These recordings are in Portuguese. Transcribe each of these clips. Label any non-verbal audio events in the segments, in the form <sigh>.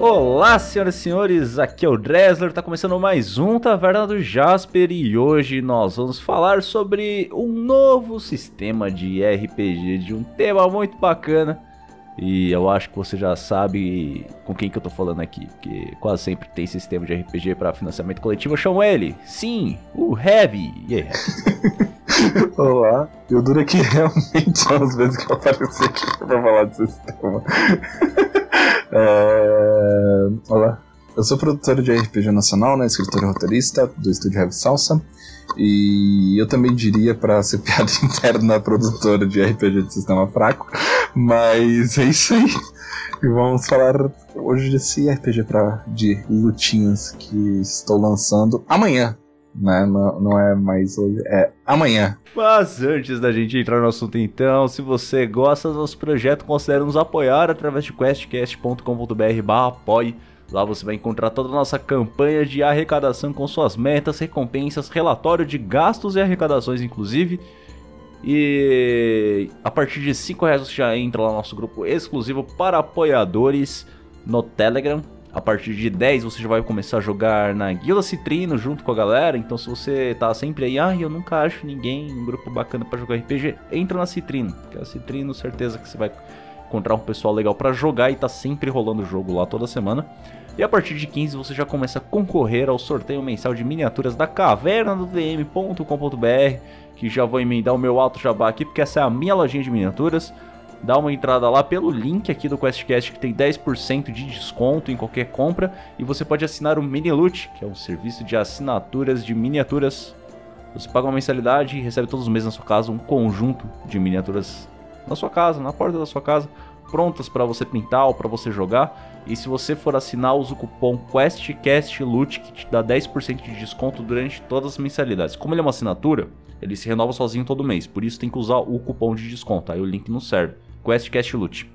Olá, senhoras e senhores, aqui é o Dresler, tá começando mais um Taverna do Jasper e hoje nós vamos falar sobre um novo sistema de RPG, de um tema muito bacana. E eu acho que você já sabe com quem que eu tô falando aqui, porque quase sempre tem sistema de RPG para financiamento coletivo. Eu chamo ele, sim, o Heavy. Heavy? <laughs> Olá, eu duro aqui <laughs> realmente são as vezes que eu apareci aqui pra falar desse sistema. <laughs> É... Olá, eu sou produtor de RPG nacional, né, escritor e roteirista do estúdio Heavy Salsa. E eu também diria para ser <laughs> piada interna produtora de RPG de sistema fraco. Mas é isso aí. E vamos falar hoje desse RPG pra, de lutinhas que estou lançando amanhã. Né? Não, não é mais hoje, é amanhã. Mas antes da gente entrar no assunto então, se você gosta do nosso projeto, considere nos apoiar através de questcast.com.br apoie. Lá você vai encontrar toda a nossa campanha de arrecadação com suas metas, recompensas, relatório de gastos e arrecadações inclusive. E a partir de 5 reais você já entra lá no nosso grupo exclusivo para apoiadores no Telegram. A partir de 10 você já vai começar a jogar na Guilda Citrino junto com a galera. Então se você tá sempre aí, ah, eu nunca acho ninguém, um grupo bacana para jogar RPG, entra na Citrino. Que a Citrino, certeza que você vai encontrar um pessoal legal para jogar e tá sempre rolando o jogo lá toda semana. E a partir de 15 você já começa a concorrer ao sorteio mensal de miniaturas da caverna do DM.com.br, que já vou emendar o meu alto jabá aqui, porque essa é a minha lojinha de miniaturas. Dá uma entrada lá pelo link aqui do QuestCast que tem 10% de desconto em qualquer compra e você pode assinar o Miniloot, que é um serviço de assinaturas de miniaturas. Você paga uma mensalidade e recebe todos os meses na sua casa um conjunto de miniaturas na sua casa, na porta da sua casa, prontas para você pintar ou para você jogar. E se você for assinar, usa o cupom QuestCastLoot que te dá 10% de desconto durante todas as mensalidades. Como ele é uma assinatura, ele se renova sozinho todo mês, por isso tem que usar o cupom de desconto, aí o link não serve. QuestCastLoot.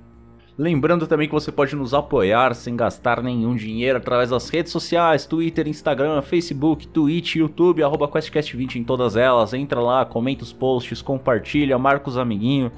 Lembrando também que você pode nos apoiar sem gastar nenhum dinheiro através das redes sociais, Twitter, Instagram, Facebook, Twitch, YouTube, arroba QuestCast20 em todas elas. Entra lá, comenta os posts, compartilha, marca os amiguinhos.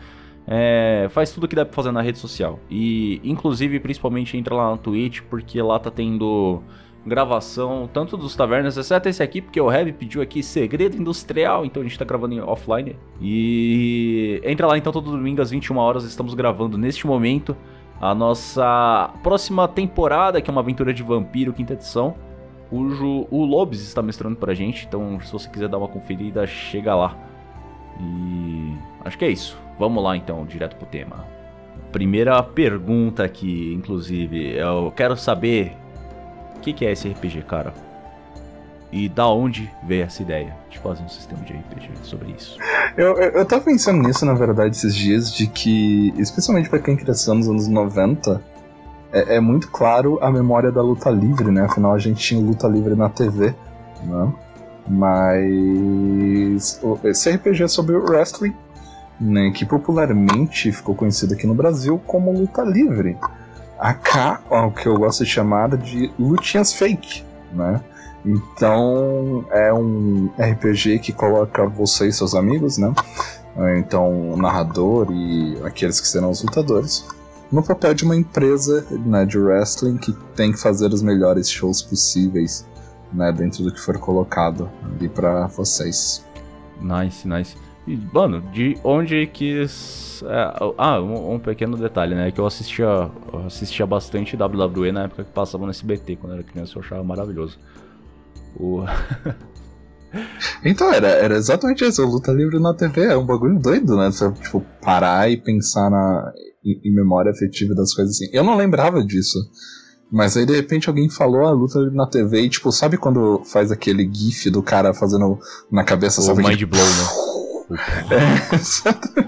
É, faz tudo que dá pra fazer na rede social. E, inclusive, principalmente entra lá no Twitch, porque lá tá tendo gravação, tanto dos tavernas, exceto esse aqui, porque o Heavy pediu aqui segredo industrial, então a gente tá gravando offline. E entra lá então todo domingo às 21 horas, estamos gravando neste momento a nossa próxima temporada, que é uma aventura de vampiro, quinta edição, cujo o Lobes está mestrando pra gente, então se você quiser dar uma conferida, chega lá. E acho que é isso. Vamos lá então, direto pro tema. Primeira pergunta aqui, inclusive, eu quero saber que, que é esse RPG, cara? E da onde veio essa ideia de fazer um sistema de RPG sobre isso? Eu, eu, eu tava pensando nisso, na verdade, esses dias, de que, especialmente para quem cresceu nos anos 90, é, é, muito claro a memória da luta livre, né? Afinal, a gente tinha luta livre na TV, né? Mas esse RPG é sobre o wrestling né, que popularmente ficou conhecido aqui no Brasil como luta livre. Acá, o que eu gosto de chamar de lutinhas fake, né? Então é um RPG que coloca você e seus amigos, né? Então o narrador e aqueles que serão os lutadores no papel de uma empresa né, de wrestling que tem que fazer os melhores shows possíveis, né? Dentro do que for colocado ali para vocês. Nice, nice. E, mano, de onde que. É, ah, um, um, pequeno detalhe, né? Que eu assistia, eu assistia bastante WWE na época que passava no SBT, quando eu era criança, eu achava maravilhoso. O. <laughs> então, era, era exatamente isso. Luta livre na TV é um bagulho doido, né? Você, tipo, parar e pensar na, em, em memória afetiva das coisas assim. Eu não lembrava disso. Mas aí de repente alguém falou a luta na TV e tipo, sabe quando faz aquele gif do cara fazendo na cabeça, o sabe? Mind Blow, né? <laughs> É,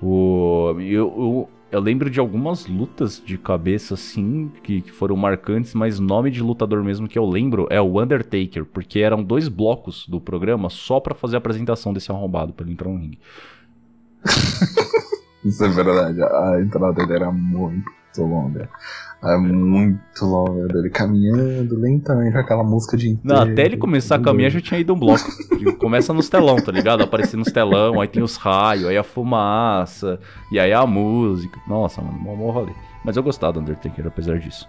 <laughs> o, eu, eu, eu, lembro de algumas lutas de cabeça, assim, que, que foram marcantes, mas o nome de lutador mesmo que eu lembro é o Undertaker, porque eram dois blocos do programa só para fazer a apresentação desse arrombado para ele entrar no ringue. <laughs> Isso é verdade, a entrada dele era muito longa. É muito longo dele caminhando lentamente com aquela música de inteiro. Não, até ele começar a caminhar já tinha ido um bloco. Começa nos telão, tá ligado? Aparecer nos telão, aí tem os raios, aí a fumaça, e aí a música. Nossa, mano, mó rolê. Mas eu gostava do Undertaker, apesar disso.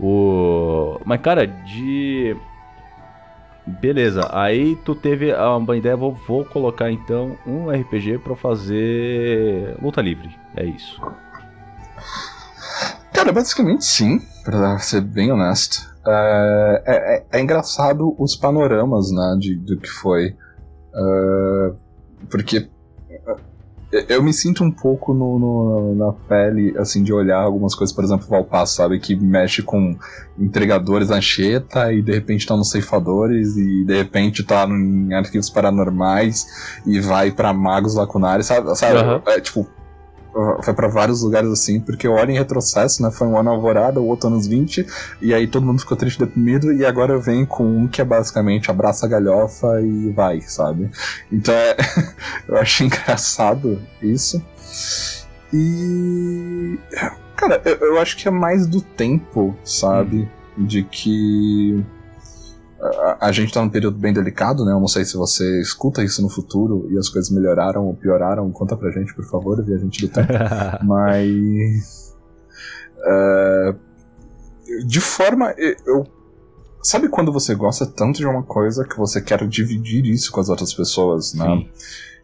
O... Mas, cara, de. Beleza, aí tu teve uma ideia, vou, vou colocar então um RPG para fazer luta livre. É isso. Cara, basicamente sim, pra ser bem honesto. É, é, é, é engraçado os panoramas, né, de, do que foi. Uh, porque eu me sinto um pouco no, no, na pele, assim, de olhar algumas coisas, por exemplo, Valpasso, sabe? Que mexe com entregadores Anchieta e de repente tá nos ceifadores e de repente tá em arquivos paranormais e vai para magos lacunares, sabe? sabe? Uhum. É, tipo, foi para vários lugares assim, porque eu olho em retrocesso, né? Foi um ano alvorada, o outro anos 20, e aí todo mundo ficou triste deprimido, e agora eu venho com um que é basicamente abraça a galhofa e vai, sabe? Então é. <laughs> eu acho engraçado isso. E. Cara, eu, eu acho que é mais do tempo, sabe? Hum. De que a, gente tá num período bem delicado, né? Eu não sei se você escuta isso no futuro e as coisas melhoraram ou pioraram. Conta pra gente, por favor, gente do tempo. <laughs> Mas. Uh, de forma. Eu, sabe quando você gosta tanto de uma coisa que você quer dividir isso com as outras pessoas, né? Sim.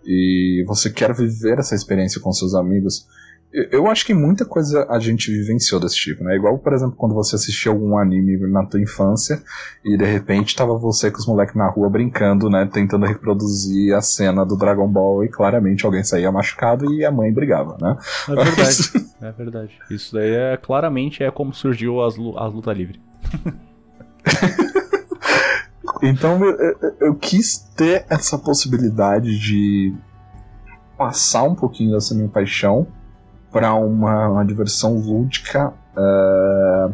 E você quer viver essa experiência com seus amigos. Eu acho que muita coisa a gente vivenciou desse tipo, né? Igual, por exemplo, quando você assistia algum anime na tua infância e de repente tava você com os moleques na rua brincando, né? Tentando reproduzir a cena do Dragon Ball e claramente alguém saía machucado e a mãe brigava, né? É verdade. é verdade. Isso daí é claramente é como surgiu as, as luta livre. <laughs> então eu, eu, eu quis ter essa possibilidade de passar um pouquinho dessa minha paixão para uma, uma, diversão lúdica uh,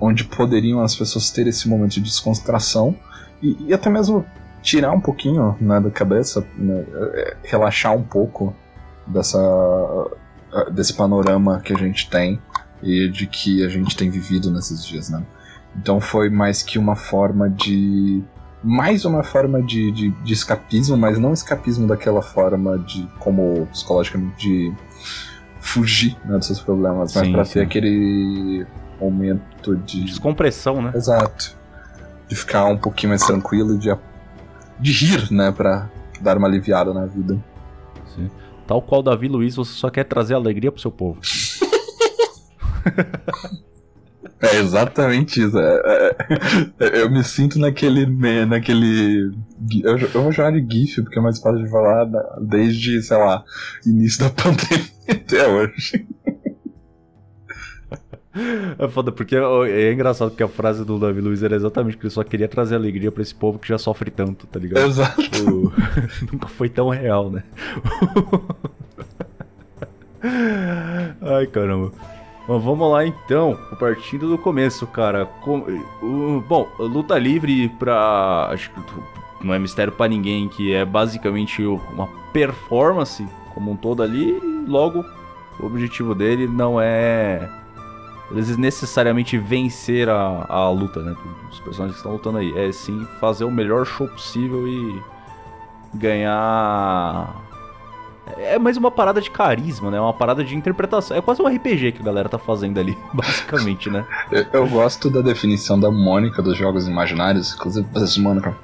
onde poderiam as pessoas ter esse momento de descontração e, e até mesmo tirar um pouquinho né, da cabeça, né, eh, relaxar um pouco dessa, eh, desse panorama que a gente tem e de que a gente tem vivido nesses dias, né? Então foi mais que uma forma de mais uma forma de, de, de, escapismo, mas não escapismo daquela forma de como psicologicamente de fugir né, dos seus problemas, mas para ter aquele momento de. Descompressão, né? Exato. De ficar um pouquinho mais tranquilo, de, de rir, né? Pra dar uma aliviada na vida. Sim. Tal qual Davi Luiz, você só quer trazer alegria pro seu povo. <laughs> É exatamente isso. É, é, é, eu me sinto naquele. naquele eu, eu vou chamar de GIF, porque é mais fácil de falar desde, sei lá, início da <laughs> pandemia até hoje. <laughs> É foda, porque é engraçado que a frase do Davi Luiz era exatamente que ele só queria trazer alegria para esse povo que já sofre tanto, tá ligado? Exato. O... <laughs> Nunca foi tão real, né? <laughs> Ai, caramba. Mas vamos lá então, partindo do começo, cara. Com, bom, luta livre pra. Acho que não é mistério para ninguém que é basicamente uma performance como um todo ali. logo, o objetivo dele não é eles necessariamente vencer a, a luta, né? Os personagens que estão lutando aí. É sim fazer o melhor show possível e ganhar é mais uma parada de carisma, né? Uma parada de interpretação. É quase um RPG que a galera tá fazendo ali, basicamente, né? eu, eu, gosto da definição da Mônica dos jogos imaginários. Inclusive, essa Mônica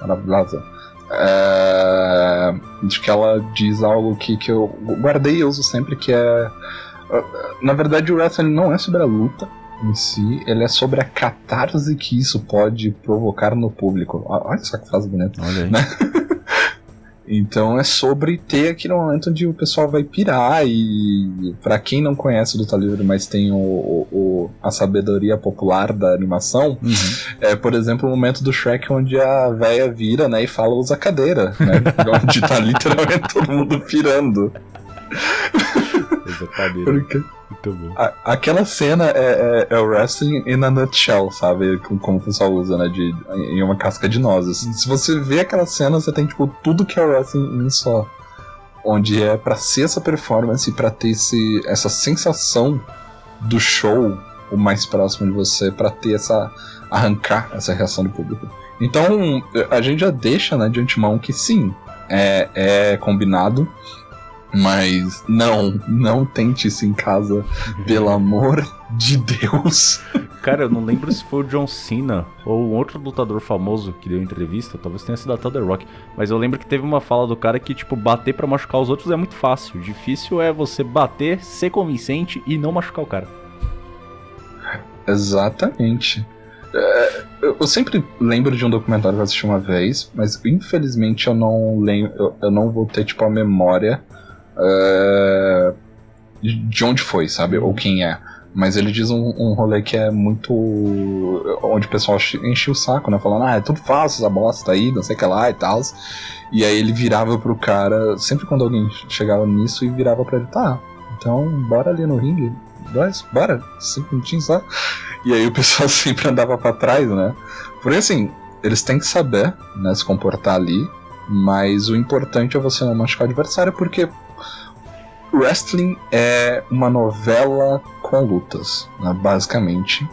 maravilhosa. É, de que ela diz algo que, que eu guardei e uso sempre, que é... Na verdade, o wrestling não é sobre a luta, em si, ele é sobre a catarse que isso pode provocar no público. Olha só que frase bonita. Olha aí. Né? <laughs> Então é sobre ter aquele momento onde o pessoal vai pirar e para quem não conhece o Luta Livre, mas tem o, o, a sabedoria popular da animação, uhum. é por exemplo o momento do Shrek onde a véia vira, né, e fala usa cadeira, né? <laughs> onde tá literalmente todo mundo pirando. Porque muito bom. A, aquela cena é, é, é, o wrestling in a nutshell, sabe? Como o pessoal usa, né? De, em uma casca de nozes. Se você vê aquela cena, você tem, tipo, tudo que é wrestling em só. Onde é para ser essa performance, para ter esse, essa sensação do show o mais próximo de você, para ter essa. arrancar essa reação do público. Então, a gente já deixa, né, de antemão que sim, é, é combinado Mas não, não tente isso em casa, pelo amor de Deus. <laughs> Cara, eu não lembro se foi o John Cena ou um outro lutador famoso que deu entrevista, talvez tenha sido até The Rock, mas eu lembro que teve uma fala do cara que, tipo, bater para machucar os outros é muito fácil. Difícil é você bater, ser convincente e não machucar o cara. Exatamente. É, eu sempre lembro de um documentário que eu assisti uma vez, mas infelizmente eu não lembro, eu, eu não vou ter tipo a memória é, de onde foi, sabe? Ou quem é. Mas ele diz um, um rolê que é muito. onde o pessoal enche o saco, né? Falando, ah, é tudo falso essa bosta aí, não sei o que lá e tal. E aí ele virava pro cara, sempre quando alguém chegava nisso, e virava pra ele, tá, então bora ali no ringue, dois, bora, cinco minutinhos lá. E aí o pessoal <laughs> sempre andava para trás, né? Porque assim, eles têm que saber, né, se comportar ali, mas o importante é você não machucar o adversário, porque wrestling é uma novela com lutas, né, basicamente.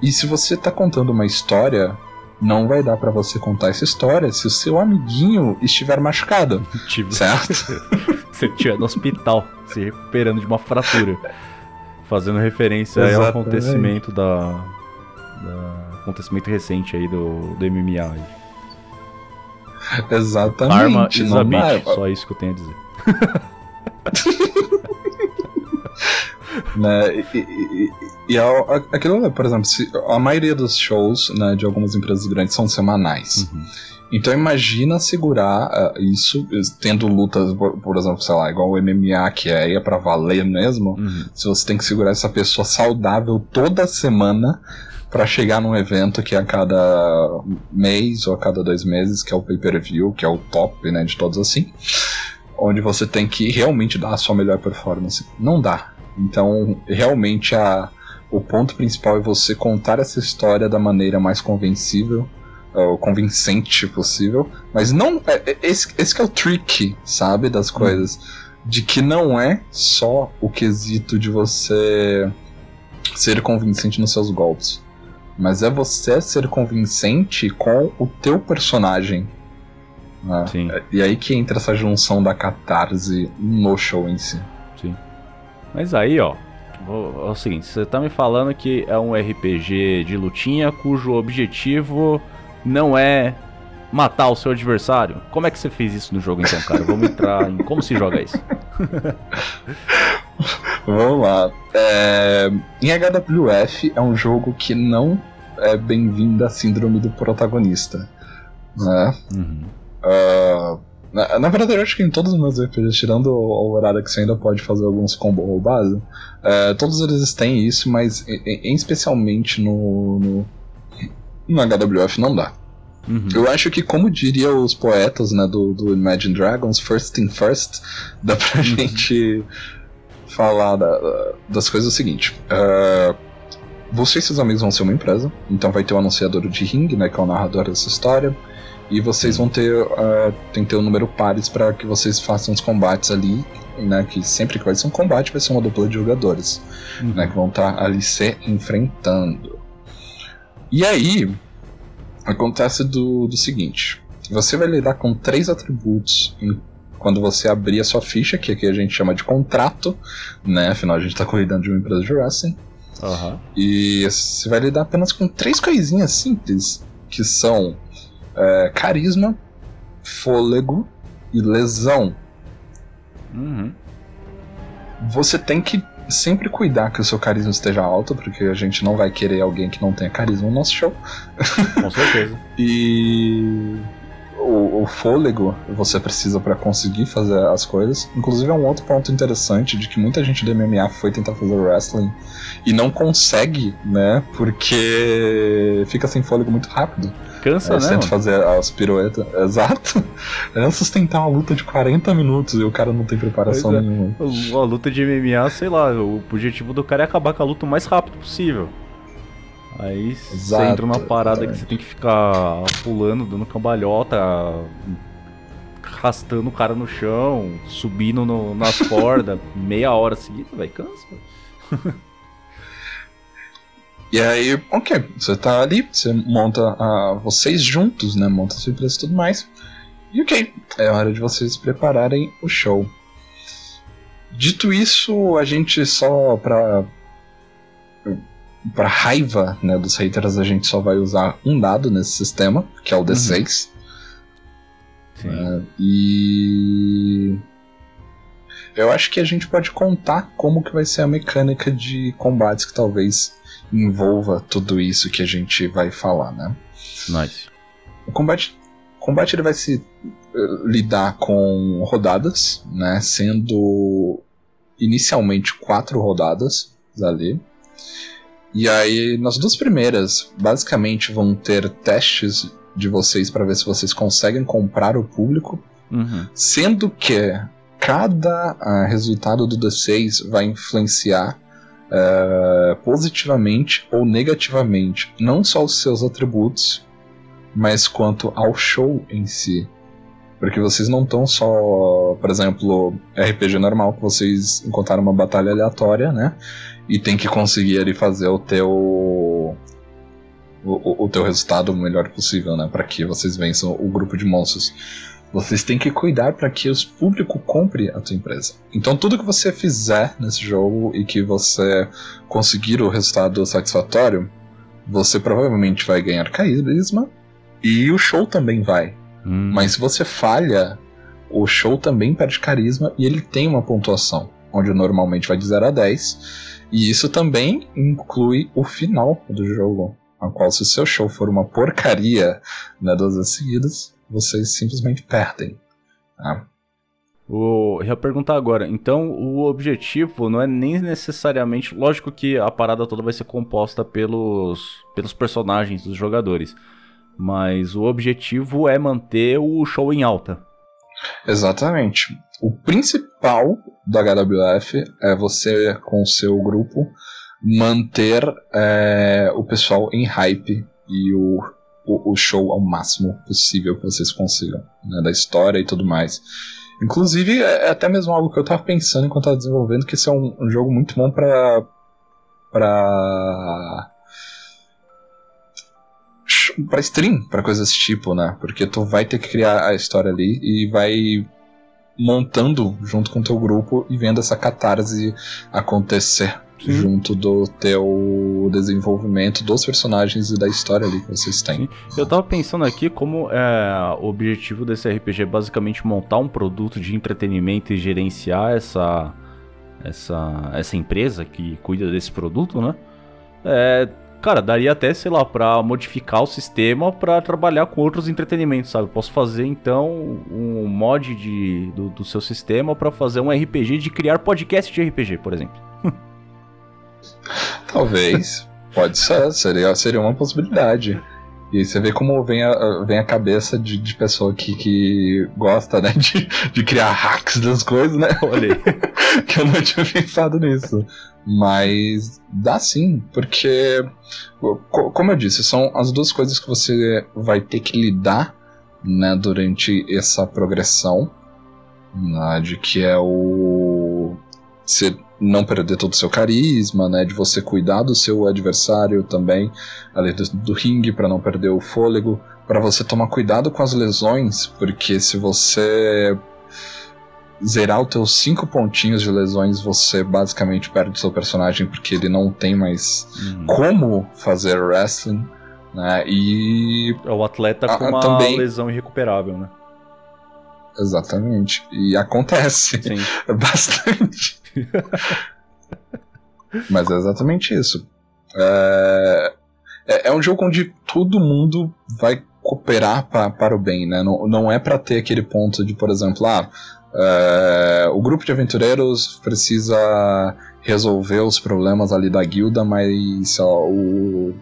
E se você tá contando uma história, não vai dar para você contar essa história se o seu amiguinho estiver machucado. <laughs> Tipo, certo? <laughs> se ele estiver no hospital, se recuperando de uma fratura. Fazendo referência ao acontecimento da, da, acontecimento recente aí do, do MMA. Aí. Exatamente. Arma bitch, só isso que eu tenho a dizer. <laughs> né? E, e, e aquilo, por exemplo, se, a maioria dos shows né, de algumas empresas grandes são semanais. Uhum. Então imagina segurar uh, isso, tendo lutas, por, por, exemplo, sei lá, igual o MMA, que é, é para valer mesmo. Uhum. Se você tem que segurar essa pessoa saudável toda semana para chegar num evento que é a cada mês ou a cada dois meses, que é o pay-per-view, que é o top, né, de todos assim onde você tem que realmente dar a sua melhor performance. Não dá. Então, realmente, a, o ponto principal é você contar essa história da maneira mais convencível, ou convincente possível. Mas não. É, é, esse, esse é o trick, sabe, das hum. coisas. De que não é só o quesito de você ser convincente nos seus golpes. Mas é você ser convincente com o teu personagem né? Sim. E aí que entra essa junção da catarse no show em si. Sim. Mas aí, ó, é o seguinte, você tá me falando que é um RPG de lutinha cujo objetivo não é matar o seu adversário. Como é que você fez isso no jogo então, cara? Vamos entrar em como se joga isso. <laughs> Vamos lá. É... Em HWF é um jogo que não é bem-vindo à síndrome do protagonista. Né? Uhum. Uh, na, na, verdade, eu acho que em todos os meus RPGs, tirando o Alvorada, que você ainda pode fazer alguns combo roubados, uh, todos eles têm isso, mas em, em especialmente no, no, no, HWF não dá. Uhum. Eu acho que, como diria os poetas né, do, do Imagine Dragons, first thing first, <laughs> dá pra uhum. gente falar da, das coisas o seguinte. Uh, você e seus amigos vão ser uma empresa, então vai ter o um anunciador de ring, né, que é o narrador dessa história. E vocês vão ter. Uh, tem que ter um número pares para que vocês façam os combates ali. Né, que sempre que vai ser um combate vai ser uma dupla de jogadores. Uhum. Né, que vão estar tá ali se enfrentando. E aí. Acontece do, do seguinte: você vai lidar com três atributos em, quando você abrir a sua ficha, que aqui a gente chama de contrato, né? Afinal, a gente está cuidando de uma empresa de wrestling. Uhum. E você vai lidar apenas com três coisinhas simples, que são é, carisma, fôlego e lesão. Uhum. Você tem que sempre cuidar que o seu carisma esteja alto, porque a gente não vai querer alguém que não tenha carisma no nosso show. Com certeza. <laughs> e o, o, fôlego você precisa para conseguir fazer as coisas. Inclusive é um outro ponto interessante de que muita gente do MMA foi tentar fazer wrestling e não consegue, né? Porque fica sem fôlego muito rápido. Cansa, é, né? Tenta fazer as piruetas. <laughs> Exato. É sustentar uma luta de 40 minutos e o cara não tem preparação é. nenhuma. A luta de MMA, sei lá, o objetivo do cara é acabar com a luta o mais rápido possível. Aí Exato, você entra numa parada que você tem que ficar pulando, dando cambalhota, arrastando o cara no chão, subindo no, nas <laughs> cordas, meia hora seguida, vai cansa. <laughs> E aí, ok, você tá ali, você monta uh, vocês juntos, né? Monta sua empresa e tudo mais. E ok, é hora de vocês prepararem o show. Dito isso, a gente só pra. Pra raiva né, dos haters, a gente só vai usar um dado nesse sistema, que é o D6. Sim. É, e. Eu acho que a gente pode contar como que vai ser a mecânica de combates que talvez envolva tudo isso que a gente vai falar, né? Nice. O combate, o combate ele vai se uh, lidar com rodadas, né? Sendo inicialmente quatro rodadas ali. E aí, nas duas primeiras, basicamente vão ter testes de vocês para ver se vocês conseguem comprar o público, Uhum. sendo que cada ah, resultado do D6 vai influenciar eh, positivamente ou negativamente não só os seus atributos, mas quanto ao show em si. Porque vocês não estão só, por exemplo, RPG normal, que vocês encontraram uma batalha aleatória, né? E tem que conseguir ali fazer o teu. O- o teu resultado o melhor possível, né? Para que vocês vençam o grupo de monstros. Vocês têm que cuidar para que o público compre a tua empresa. Então tudo que você fizer nesse jogo e que você conseguir o resultado satisfatório, você provavelmente vai ganhar carisma e o show também vai. Hum. Mas se você falha, o show também perde carisma e ele tem uma pontuação, onde normalmente vai de 0 a 10. E isso também inclui o final do jogo, a qual se o seu show for uma porcaria né, duas vezes seguidas, vocês simplesmente perdem. tá? O, eu ia perguntar agora, então o objetivo não é nem necessariamente. Lógico que a parada toda vai ser composta pelos, pelos personagens dos jogadores. Mas o objetivo é manter o show em alta. Exatamente. O principal do HWF é você, com o seu grupo, manter é, o pessoal em hype e o, o, o show ao máximo possível que vocês consigam, né, da história e tudo mais. Inclusive, é até mesmo algo que eu tava pensando enquanto tava desenvolvendo, que esse é um, um jogo muito bom pra. pra. pra stream, pra coisas desse tipo, né? Porque tu vai ter que criar a história ali e vai montando junto com teu grupo e vendo essa catarse acontecer Sim. junto do teu desenvolvimento dos personagens e da história ali que vocês têm. Eu tava pensando aqui como é, o objetivo desse RPG é basicamente montar um produto de entretenimento e gerenciar essa, essa, essa empresa que cuida desse produto, né? É, cara, daria até, sei lá, pra modificar o sistema pra trabalhar com outros entretenimentos, sabe? Posso fazer então um mod de, do, do seu sistema pra fazer um RPG de criar podcast de RPG, por exemplo. Talvez. Pode ser, seria, seria uma possibilidade. E aí você vê como vem a, vem a cabeça de, de pessoa que, que gosta, né, de, de criar hacks das coisas, né? Olha aí. <laughs> que eu não tinha pensado nisso. Mas dá sim, porque, co- como eu disse, são as duas coisas que você vai ter que lidar né, durante essa progressão, né, de que é o. Você não perder todo o seu carisma, né, de você cuidar do seu adversário também, ali do, do ringue, para não perder o fôlego, para você tomar cuidado com as lesões, porque se você zerar os teus cinco pontinhos de lesões, você basicamente perde o seu personagem porque ele não tem mais Hum. como fazer wrestling, né? E É o atleta com Ah, uma também- lesão irrecuperável, né? exatamente, e acontece Sim. <laughs> bastante. <laughs> Mas é exatamente isso. É, é, é um jogo onde todo mundo vai cooperar pa- para o bem, né? Não, não é para ter aquele ponto de, por exemplo, ah, é, o grupo de aventureiros precisa resolver os problemas ali da guilda, mas lá, o,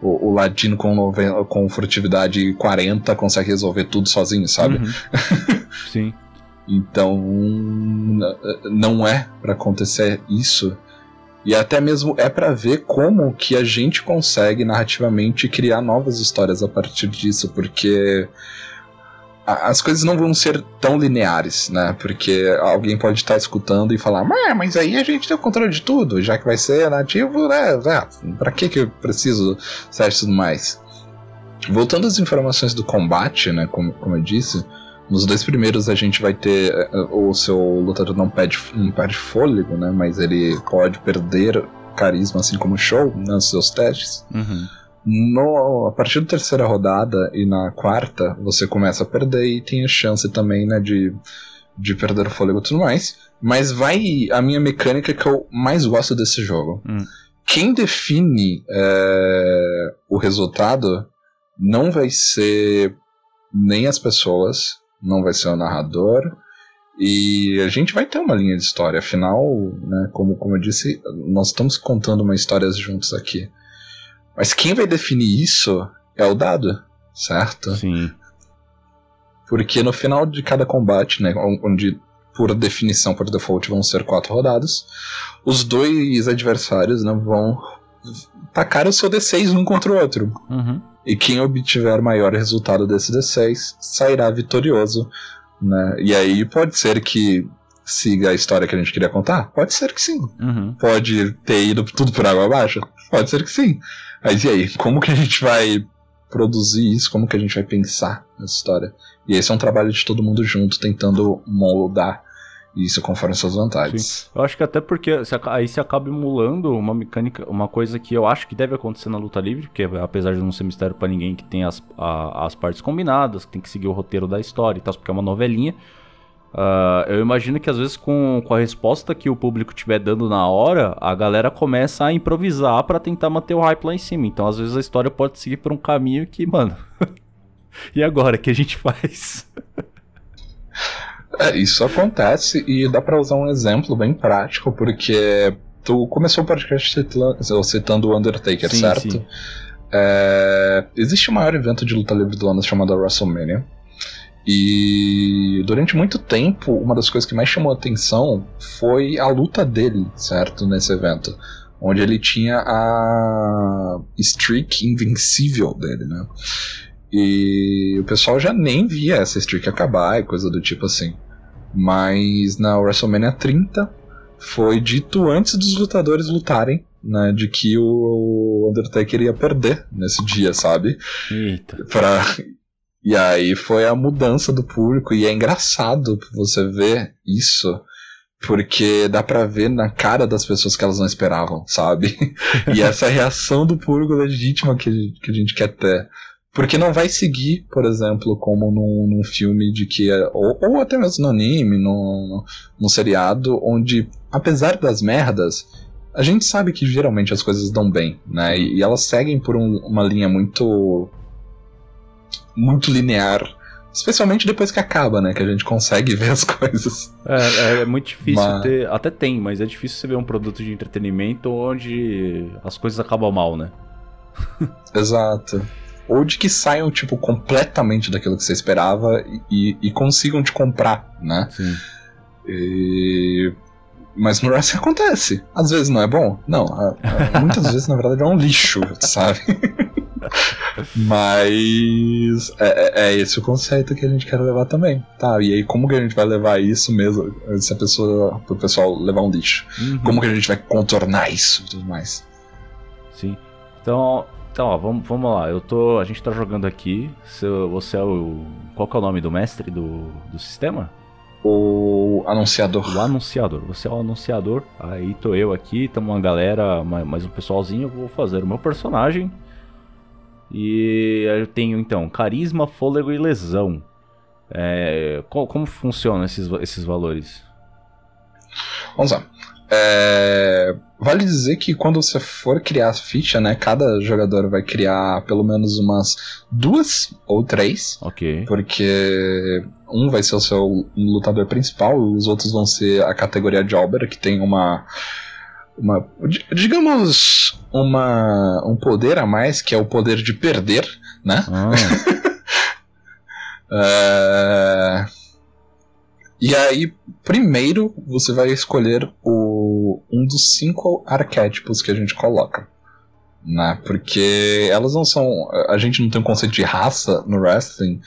o, o ladino com, noven- com furtividade 40 consegue resolver tudo sozinho, sabe? Uhum. <laughs> Sim. Então, não é pra acontecer isso. E até mesmo é pra ver como que a gente consegue narrativamente criar novas histórias a partir disso, porque as coisas não vão ser tão lineares, né? Porque alguém pode estar escutando e falar, "Ah, mas aí a gente tem o controle de tudo, já que vai ser nativo, né? né, Pra que que eu preciso certo tudo mais? Voltando às informações do combate, né? Como, como eu disse, Nos dois primeiros a gente vai ter. eh, O seu lutador não perde, não perde fôlego, né? Mas ele pode perder carisma, assim como o show, nos seus testes. Uhum. No, a partir da terceira rodada e na quarta, você começa a perder e tem a chance também, né, de, de perder o fôlego e tudo mais. Mas vai a minha mecânica que eu mais gosto desse jogo. Hum. Quem define é, o resultado não vai ser nem as pessoas, não vai ser o narrador. E a gente vai ter uma linha de história, afinal, né, como, como eu disse, nós estamos contando uma história juntos aqui. Mas quem vai definir isso é o dado, certo? Sim. Porque no final de cada combate, né, onde por definição, por default, vão ser quatro rodadas, os dois adversários né, vão tacar o seu D6 um contra o outro. Uhum. E quem obtiver maior resultado desse D6 sairá vitorioso. Né? E aí pode ser que siga a história que a gente queria contar? Pode ser que sim. Uhum. Pode ter ido tudo por água abaixo? Pode ser que sim. Mas e aí, como que a gente vai produzir isso? Como que a gente vai pensar nessa história? E esse é um trabalho de todo mundo junto, tentando moldar isso conforme suas vantagens. Eu acho que até porque aí se acaba emulando uma mecânica, uma coisa que eu acho que deve acontecer na luta livre, porque apesar de não ser mistério pra ninguém que tem as, a- as partes combinadas, que tem que seguir o roteiro da história e tal, porque é uma novelinha. ah, eu imagino que às vezes com, com a resposta que o público estiver dando na hora, a galera começa a improvisar pra tentar manter o hype lá em cima. Então às vezes a história pode seguir por um caminho que, mano. <laughs> e agora? O que a gente faz? É, isso acontece e dá pra usar um exemplo bem prático, porque tu começou o podcast citando, o Undertaker, Sim, certo? sim. É, existe o maior evento de luta livre do ano chamado WrestleMania. E durante muito tempo, uma das coisas que mais chamou a atenção foi a luta dele, certo? Nesse evento. Onde ele tinha a streak invencível dele, né? E o pessoal já nem via essa streak acabar e coisa do tipo assim. Mas na WrestleMania 30 foi dito antes dos lutadores lutarem, né? De que o Undertaker ia perder nesse dia, sabe? Eita. Pra... <laughs> E aí foi a mudança do público, e é engraçado você ver isso, porque dá pra ver na cara das pessoas que elas não esperavam, sabe? <laughs> e essa reação do público legítima que, que a gente quer ter. Porque não vai seguir, por exemplo, como num, num filme de que. é- Ou, ou até mesmo no anime, num, num seriado, onde, apesar das merdas, a gente sabe que geralmente as coisas dão bem, né? E, e elas seguem por um- uma linha muito. muito linear. Especialmente depois que acaba, né? Que a gente consegue <laughs> ver as coisas. É, é muito difícil Mas- ter. Até tem, mas é difícil você ver um produto de entretenimento onde as coisas acabam mal, né? <laughs> Exato. Ou de que saiam, tipo, completamente daquilo que você esperava e, e consigam te comprar, né? Sim. E... Mas no wrestling acontece. Às vezes não é bom? Não. a- a- muitas vezes, na verdade, é um lixo, sabe? <laughs> Mas é, é- é esse o conceito que a gente quer levar também. Tá, e aí como que a gente vai levar isso mesmo? Se a pessoa, pro pessoal levar um lixo. Uhum. Como que a gente vai contornar isso e tudo mais? Sim. Então, então ó, vamos, vamos lá. Eu tô. A gente tá jogando aqui. Você é o. Qual que é o nome do mestre do, do sistema? O anunciador. O anunciador. Você é o anunciador. Aí tô eu aqui, tamo uma galera, ma- mais um pessoalzinho. Eu vou fazer o meu personagem. E eu tenho então carisma, fôlego e lesão. É, qual- como funcionam esses, esses valores? Vamos lá. É, Vale dizer que quando você for criar a ficha, né? Cada jogador vai criar pelo menos umas duas ou três. Ok. Porque um vai ser o seu lutador principal, os outros vão ser a categoria Jobber, que tem uma. uma di- digamos, uma, um poder a mais, que é o poder de perder, né? Ah, <laughs> É, E aí, primeiro, você vai escolher o... um dos cinco arquétipos que a gente coloca. Né? Porque elas não são. A gente não tem um conceito de raça no wrestling,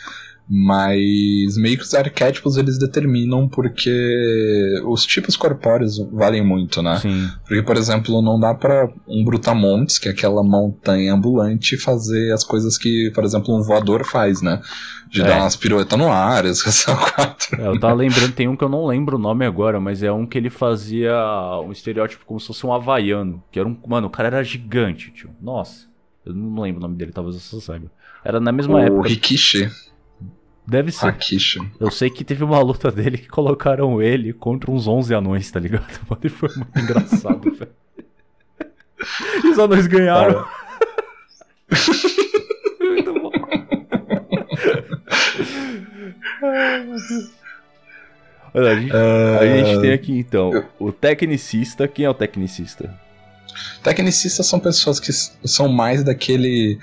Mas meio que os arquétipos eles determinam porque os tipos corpóreos valem muito, né? Sim. Porque, por exemplo, não dá pra um Brutamontes, que é aquela montanha ambulante, fazer as coisas que, por exemplo, um voador faz, né? De É. dar umas piruetas no ar, <laughs> esses quatro. É, eu tava lembrando, tem um que eu não lembro o nome agora, mas é um que ele fazia um estereótipo como se fosse um havaiano. Que era um. Mano, o cara era gigante, tio. Nossa. Eu não lembro o nome dele, talvez você saiba. Era na mesma O época. Rikishi. Deve ser. Hakishi. Eu sei que teve uma luta dele que colocaram ele contra uns 11 anões, tá ligado? <laughs> E foi muito engraçado, <laughs> velho. E os anões ganharam. <laughs> muito bom. Ai, meu Deus. Olha, a gente, a gente tem aqui então o tecnicista. Quem é o tecnicista? Tecnicistas são pessoas que são mais daquele.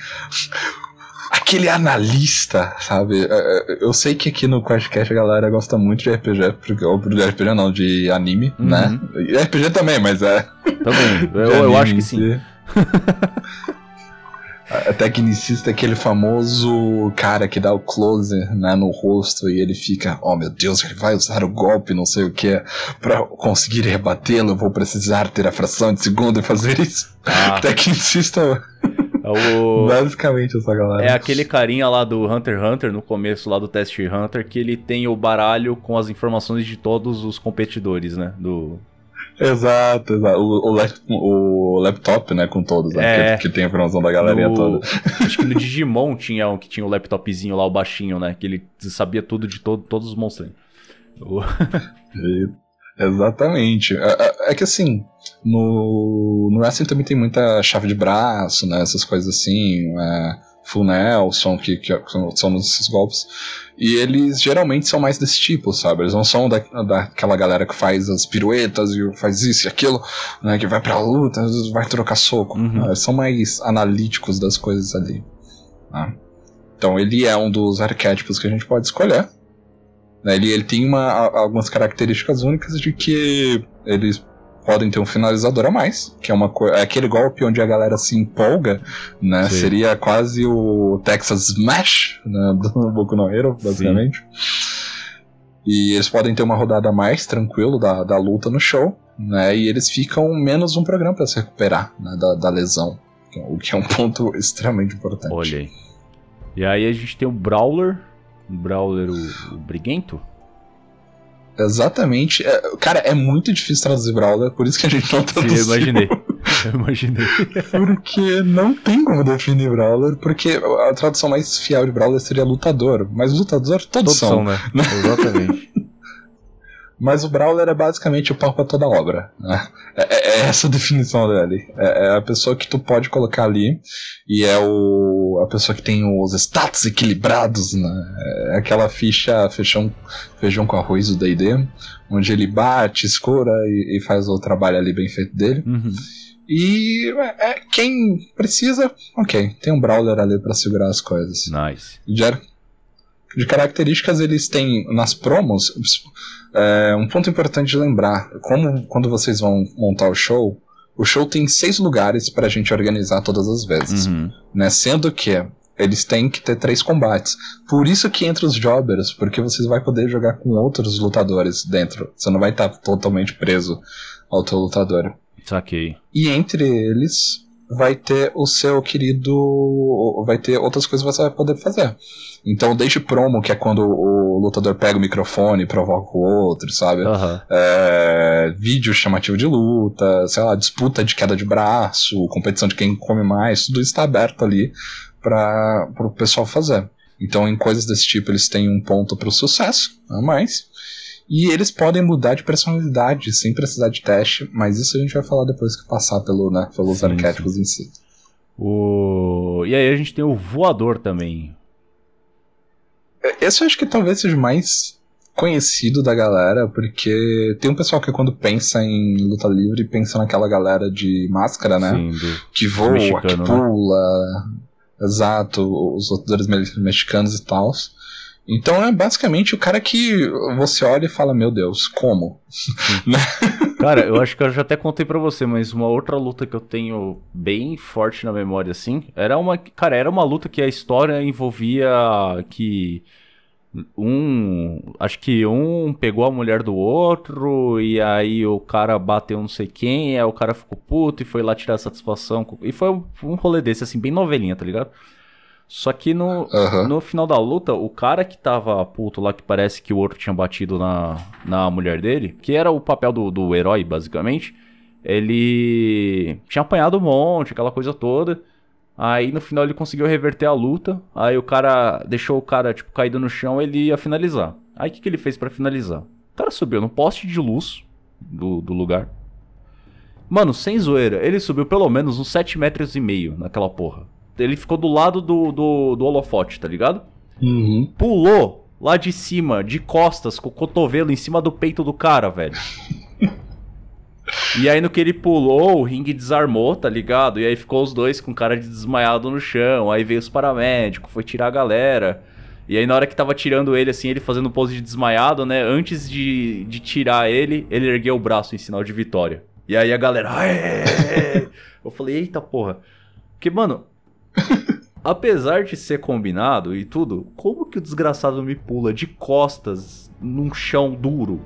Aquele analista, sabe? É, é, Eu sei que aqui no Questcast a galera gosta muito de RPG, porque, ou de RPG não, de anime, Uhum. né? E RPG também, mas é. Também. <laughs> Eu, eu acho que sim. si. <laughs> A tecnicista é aquele famoso cara que dá o close né, no rosto e ele fica, oh meu Deus, ele vai usar o golpe, não sei o que, pra conseguir rebatê-lo, eu vou precisar ter a fração de segundo e fazer isso. Ah, <laughs> Tecnicista o. <laughs> Basicamente essa galera. É aquele carinha lá do Hunter x Hunter, no começo lá do Test Hunter, que ele tem o baralho com as informações de todos os competidores, né? Do... Exato, exato. O, o, o laptop, né, com todos, né? É. Que, que tem a informação da galerinha no- toda. <laughs> Acho que no <laughs> Digimon tinha um que tinha o laptopzinho lá, o baixinho, né? Que ele sabia tudo de to- todos os monstros. O- Exatamente. É, é- é que assim, no, no wrestling também tem muita chave de braço, né? Essas coisas assim. É, Full Nelson, que, que são- esses golpes. E eles geralmente são mais desse tipo, sabe? Eles não são da, daquela galera que faz as piruetas e faz isso e aquilo, né? Que vai pra luta, vai trocar soco. Uhum. Né, Eles são mais analíticos das coisas ali. né? Então ele é um dos arquétipos que a gente pode escolher. né? Ele, ele tem uma, algumas características únicas de que eles podem ter um finalizador a mais, que é uma é aquele golpe onde a galera se empolga, né? Sim. Seria quase o Texas Smash né? <laughs> do Boku no Hero, basicamente. E eles podem ter uma rodada mais tranquilo da, da luta no show, né? E eles ficam menos um programa para se recuperar né, da, da lesão, é- o que é um ponto <laughs> extremamente importante. Olha aí. E aí a gente tem o Brawler. O Brawler, o, o Briguento. Exatamente. É, cara, é muito difícil traduzir Brawler, por isso que a gente não Sim, traduziu. eu imaginei. <laughs> Eu imaginei. Porque não tem como definir Brawler, porque a tradução mais fiel de Brawler seria lutador. Mas lutador todos, Todos são. são, né? Exatamente. <laughs> Mas o Brawler é basicamente o pau pra toda obra. né? É, é- é essa a definição dele. É, é a pessoa que tu pode colocar ali e é o, a pessoa que tem os status equilibrados, né? É aquela ficha feijão, feijão com arroz do D&D, onde ele bate, escura e, e faz o trabalho ali bem feito dele. Uhum. E é, é, quem precisa, ok, tem um Brawler ali pra segurar as coisas. Nice. De, ar- de características, eles têm nas promos. é, um ponto importante de lembrar: como quando vocês vão montar o show, o show tem seis lugares pra gente organizar todas as vezes. Uhum. Né? Sendo que eles têm que ter três combates. Por isso que entra os jobbers, porque vocês vai poder jogar com outros lutadores dentro. Você não vai estar totalmente preso ao teu lutador. Saquei. E entre eles vai ter o seu querido. Vai ter outras coisas que você vai poder fazer. Então, desde promo, que é quando o lutador pega o microfone e provoca o outro, sabe? Aham. É, vídeo chamativo de luta, sei lá, disputa de queda de braço, competição de quem come mais, tudo isso está aberto ali para o pessoal fazer. Então, em coisas desse tipo, eles têm um ponto para o sucesso a mais. E eles podem mudar de personalidade sem precisar de teste, mas isso a gente vai falar depois que passar pelo, né, pelos Sim, arquétipos em si. O... E aí a gente tem o voador também. Esse eu acho que talvez seja o mais conhecido da galera, porque tem um pessoal que quando pensa em luta livre, pensa naquela galera de máscara, né? Sim, do... que voa, Mexicano, que né? pula. Exato, os lutadores me- mexicanos e tal. Então é basicamente o cara que você olha e fala, meu Deus, como? <laughs> Cara, eu acho que eu já até contei pra você, mas uma outra luta que eu tenho bem forte na memória, assim, era uma. Cara, era uma luta que a história envolvia que Um. Acho que um pegou a mulher do outro, e aí o cara bateu não sei quem, aí o cara ficou puto e foi lá tirar satisfação. E foi um, um rolê desse, assim, bem novelinha, tá ligado? Só que no, Aham. no final da luta, o cara que tava puto lá, que parece que o outro tinha batido na, na mulher dele, que era o papel do, do herói, basicamente, ele tinha apanhado um monte, aquela coisa toda. Aí no final ele conseguiu reverter a luta. Aí o cara deixou o cara, tipo, caído no chão, ele ia finalizar. Aí o que, que ele fez pra finalizar? O cara subiu no poste de luz do, do lugar. Mano, sem zoeira, ele subiu pelo menos uns 7 metros e meio naquela porra. Ele ficou do lado do, do, do holofote, tá ligado? Uhum. Pulou lá de cima, de costas, com o cotovelo em cima do peito do cara, velho. E aí no que ele pulou, o ringue desarmou, tá ligado? E aí ficou os dois com cara de desmaiado no chão. Aí veio os paramédicos, foi tirar a galera. E aí na hora que tava tirando ele, assim, ele fazendo pose de desmaiado, né? Antes de, de tirar ele, ele ergueu o braço em sinal de vitória. E aí a galera... "Aê!" Eu falei, eita porra. Porque, mano, apesar de ser combinado e tudo, como que o desgraçado me pula de costas num chão duro?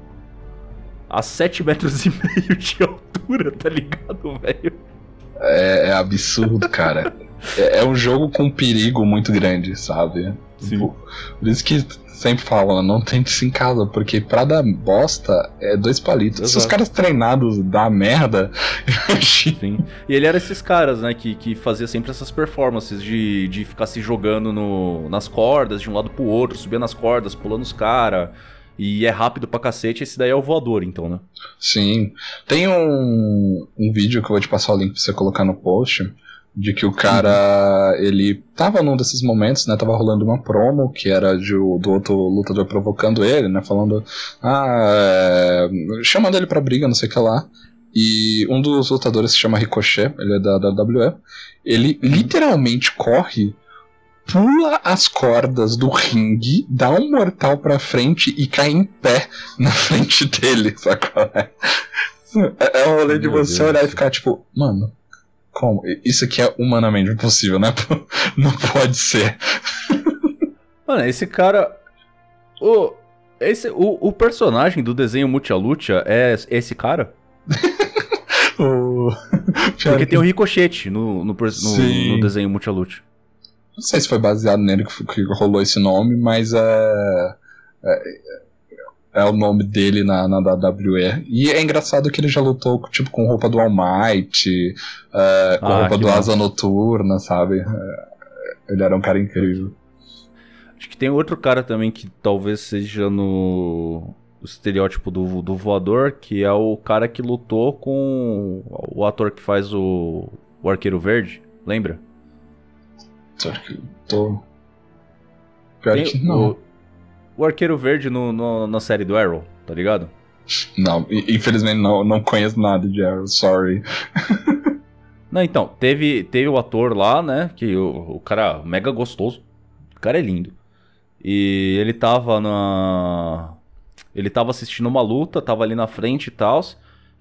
A 7 metros e meio de altura, tá ligado, velho? É, é absurdo, cara. é, é um jogo com perigo muito grande, sabe? Sim. Por, isso que sempre falam, não tente isso em casa, porque pra dar bosta é dois palitos. Se os Exato. caras treinados dá merda, <laughs> Sim. E ele era esses caras, né, que, que fazia sempre essas performances de, de ficar se jogando no, nas cordas, de um lado pro outro, subia nas cordas, pulando os caras. E é rápido pra cacete, esse daí é o voador, então, né? Sim. Tem um, um vídeo que eu vou te passar o link pra você colocar no post. De que o cara, ele tava num desses momentos, né? Tava rolando uma promo que era de, do outro lutador provocando ele, né? Falando, ah, é, chamando ele pra briga, não sei o que lá. E um dos lutadores se chama Ricochet, ele é da WWE. Ele literalmente corre, pula as cordas do ringue, dá um mortal pra frente e cai em pé na <laughs> frente dele, sacou? É, é um rolê de você Deus. olhar e ficar tipo, mano, como? Isso aqui é humanamente impossível, né? <laughs> Não pode ser. Mano, esse cara. O, esse, o, o personagem do desenho Multialucha é esse cara? <laughs> O- Porque tem o Ricochete no, no, no- no desenho Multialucha. Não sei se foi baseado nele que, que rolou esse nome, mas é. É, é o nome dele na, na WWE. E é engraçado que ele já lutou tipo, com roupa do All Might, é, com Ah, roupa do. Asa Noturna, sabe? É, ele era um cara incrível. Acho que tem outro cara também que talvez seja no o estereótipo do, do voador, que é o cara que lutou com o ator que faz o, o Arqueiro Verde, lembra? Tô. Pior Tem que não. O, o Arqueiro Verde no, no- na série do Arrow, tá ligado? Não, infelizmente não, não conheço nada de Arrow, sorry. <laughs> Não, então, teve, teve o ator lá, né? Que o, o cara mega gostoso. O cara é lindo. E ele tava na. Ele tava assistindo uma luta, tava ali na frente e tal.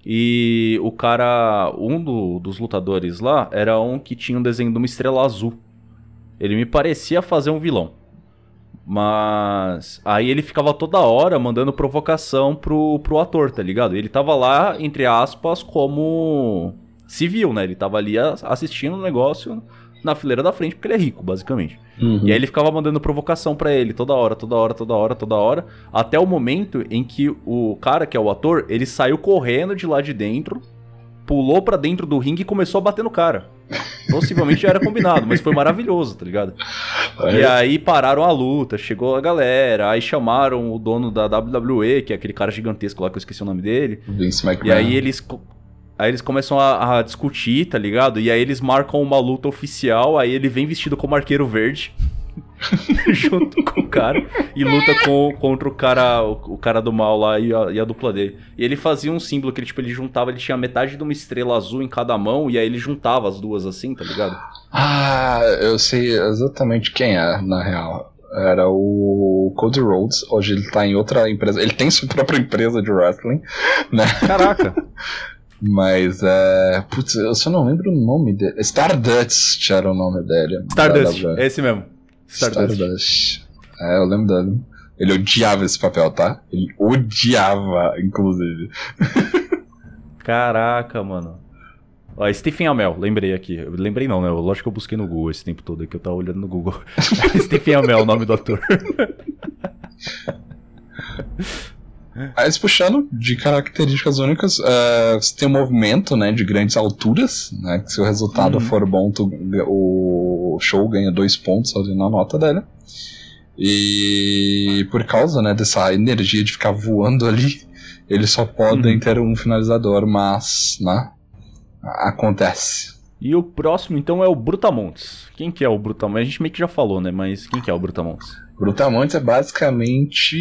E o cara. Um do- dos lutadores lá era um que tinha um desenho de uma estrela azul. Ele me parecia fazer um vilão. Mas aí ele ficava toda hora mandando provocação pro, pro ator, tá ligado? Ele tava lá, entre aspas, como civil, né? Ele tava ali assistindo o negócio na fileira da frente, porque ele é rico, basicamente. E aí ele ficava mandando provocação pra ele toda hora, toda hora, toda hora, toda hora, até o momento em que o cara que é o ator, ele saiu correndo de lá de dentro, pulou pra dentro do ringue e começou a bater no cara. Possivelmente já era combinado, mas foi maravilhoso, tá ligado? E aí pararam a luta, chegou a galera, aí chamaram o dono da WWE, que é aquele cara gigantesco lá que eu esqueci o nome dele. Vince McMahon. E aí eles. Aí eles começam a, a discutir, tá ligado? E aí eles marcam uma luta oficial, aí ele vem vestido como arqueiro verde. <laughs> junto com o cara. E luta com, contra o cara, o, o cara do mal lá e a, e a dupla dele. E ele fazia um símbolo que ele, tipo, ele juntava, ele tinha metade de uma estrela azul em cada mão, e aí ele juntava as duas assim, tá ligado? Ah, eu sei exatamente quem é, na real. Era o Cody Rhodes. Hoje ele tá em outra empresa. Ele tem sua própria empresa de wrestling, né? Caraca! <laughs> Mas é. Putz, eu só não lembro o nome dele. Stardust era o nome dele. Stardust, é esse mesmo. Stardust. Stardust. É, eu lembro dele. Ele odiava esse papel, tá? Ele odiava, inclusive. Caraca, mano. Ó, Stephen Amell, lembrei aqui. Lembrei não, né? Lógico que eu busquei no Google esse tempo todo que eu tava olhando no Google. <laughs> Stephen Amell, o nome do ator. <laughs> Mas puxando de características únicas, uh, você tem um movimento né, de grandes alturas, né? Que se o resultado uhum. for bom, tu, o show ganha dois pontos ali na nota dele. E por causa né, dessa energia de ficar voando ali, eles só podem uhum. ter um finalizador, mas né, acontece. E o próximo, então, é o Brutamontes. Quem que é o Brutamontes? A gente meio que já falou, né? Mas quem que é o Brutamontes? Brutamontes é basicamente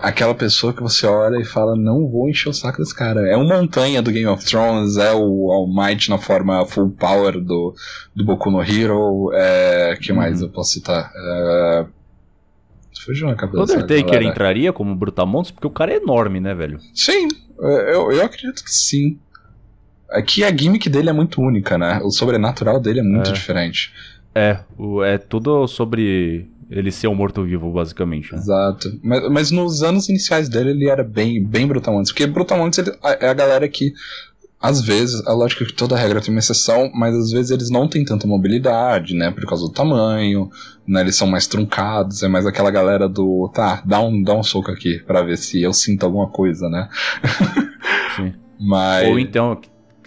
aquela pessoa que você olha e fala, não vou encher o saco desse cara. É uma montanha do Game of Thrones, é o All Might na forma full power do, do Boku no Hero. É, que mais uhum. eu posso citar? É, fugiu na cabeça. Undertaker entraria como Brutamontes? Porque o cara é enorme, né, velho? Sim, eu, eu acredito que sim. Aqui é a gimmick dele é muito única, né? O sobrenatural dele é muito é. diferente. É, o, é tudo sobre ele ser um morto-vivo, basicamente. Né? Exato. Mas, mas nos anos iniciais dele, ele era bem, bem Brutamontes. Porque Brutamontes ele, é a galera que, às vezes, é lógico que toda regra tem uma exceção, mas às vezes eles não têm tanta mobilidade, né? Por causa do tamanho, né? Eles são mais truncados, é mais aquela galera do, tá, dá um, dá um soco aqui para ver se eu sinto alguma coisa, né? Sim. <laughs> Mas... Ou então,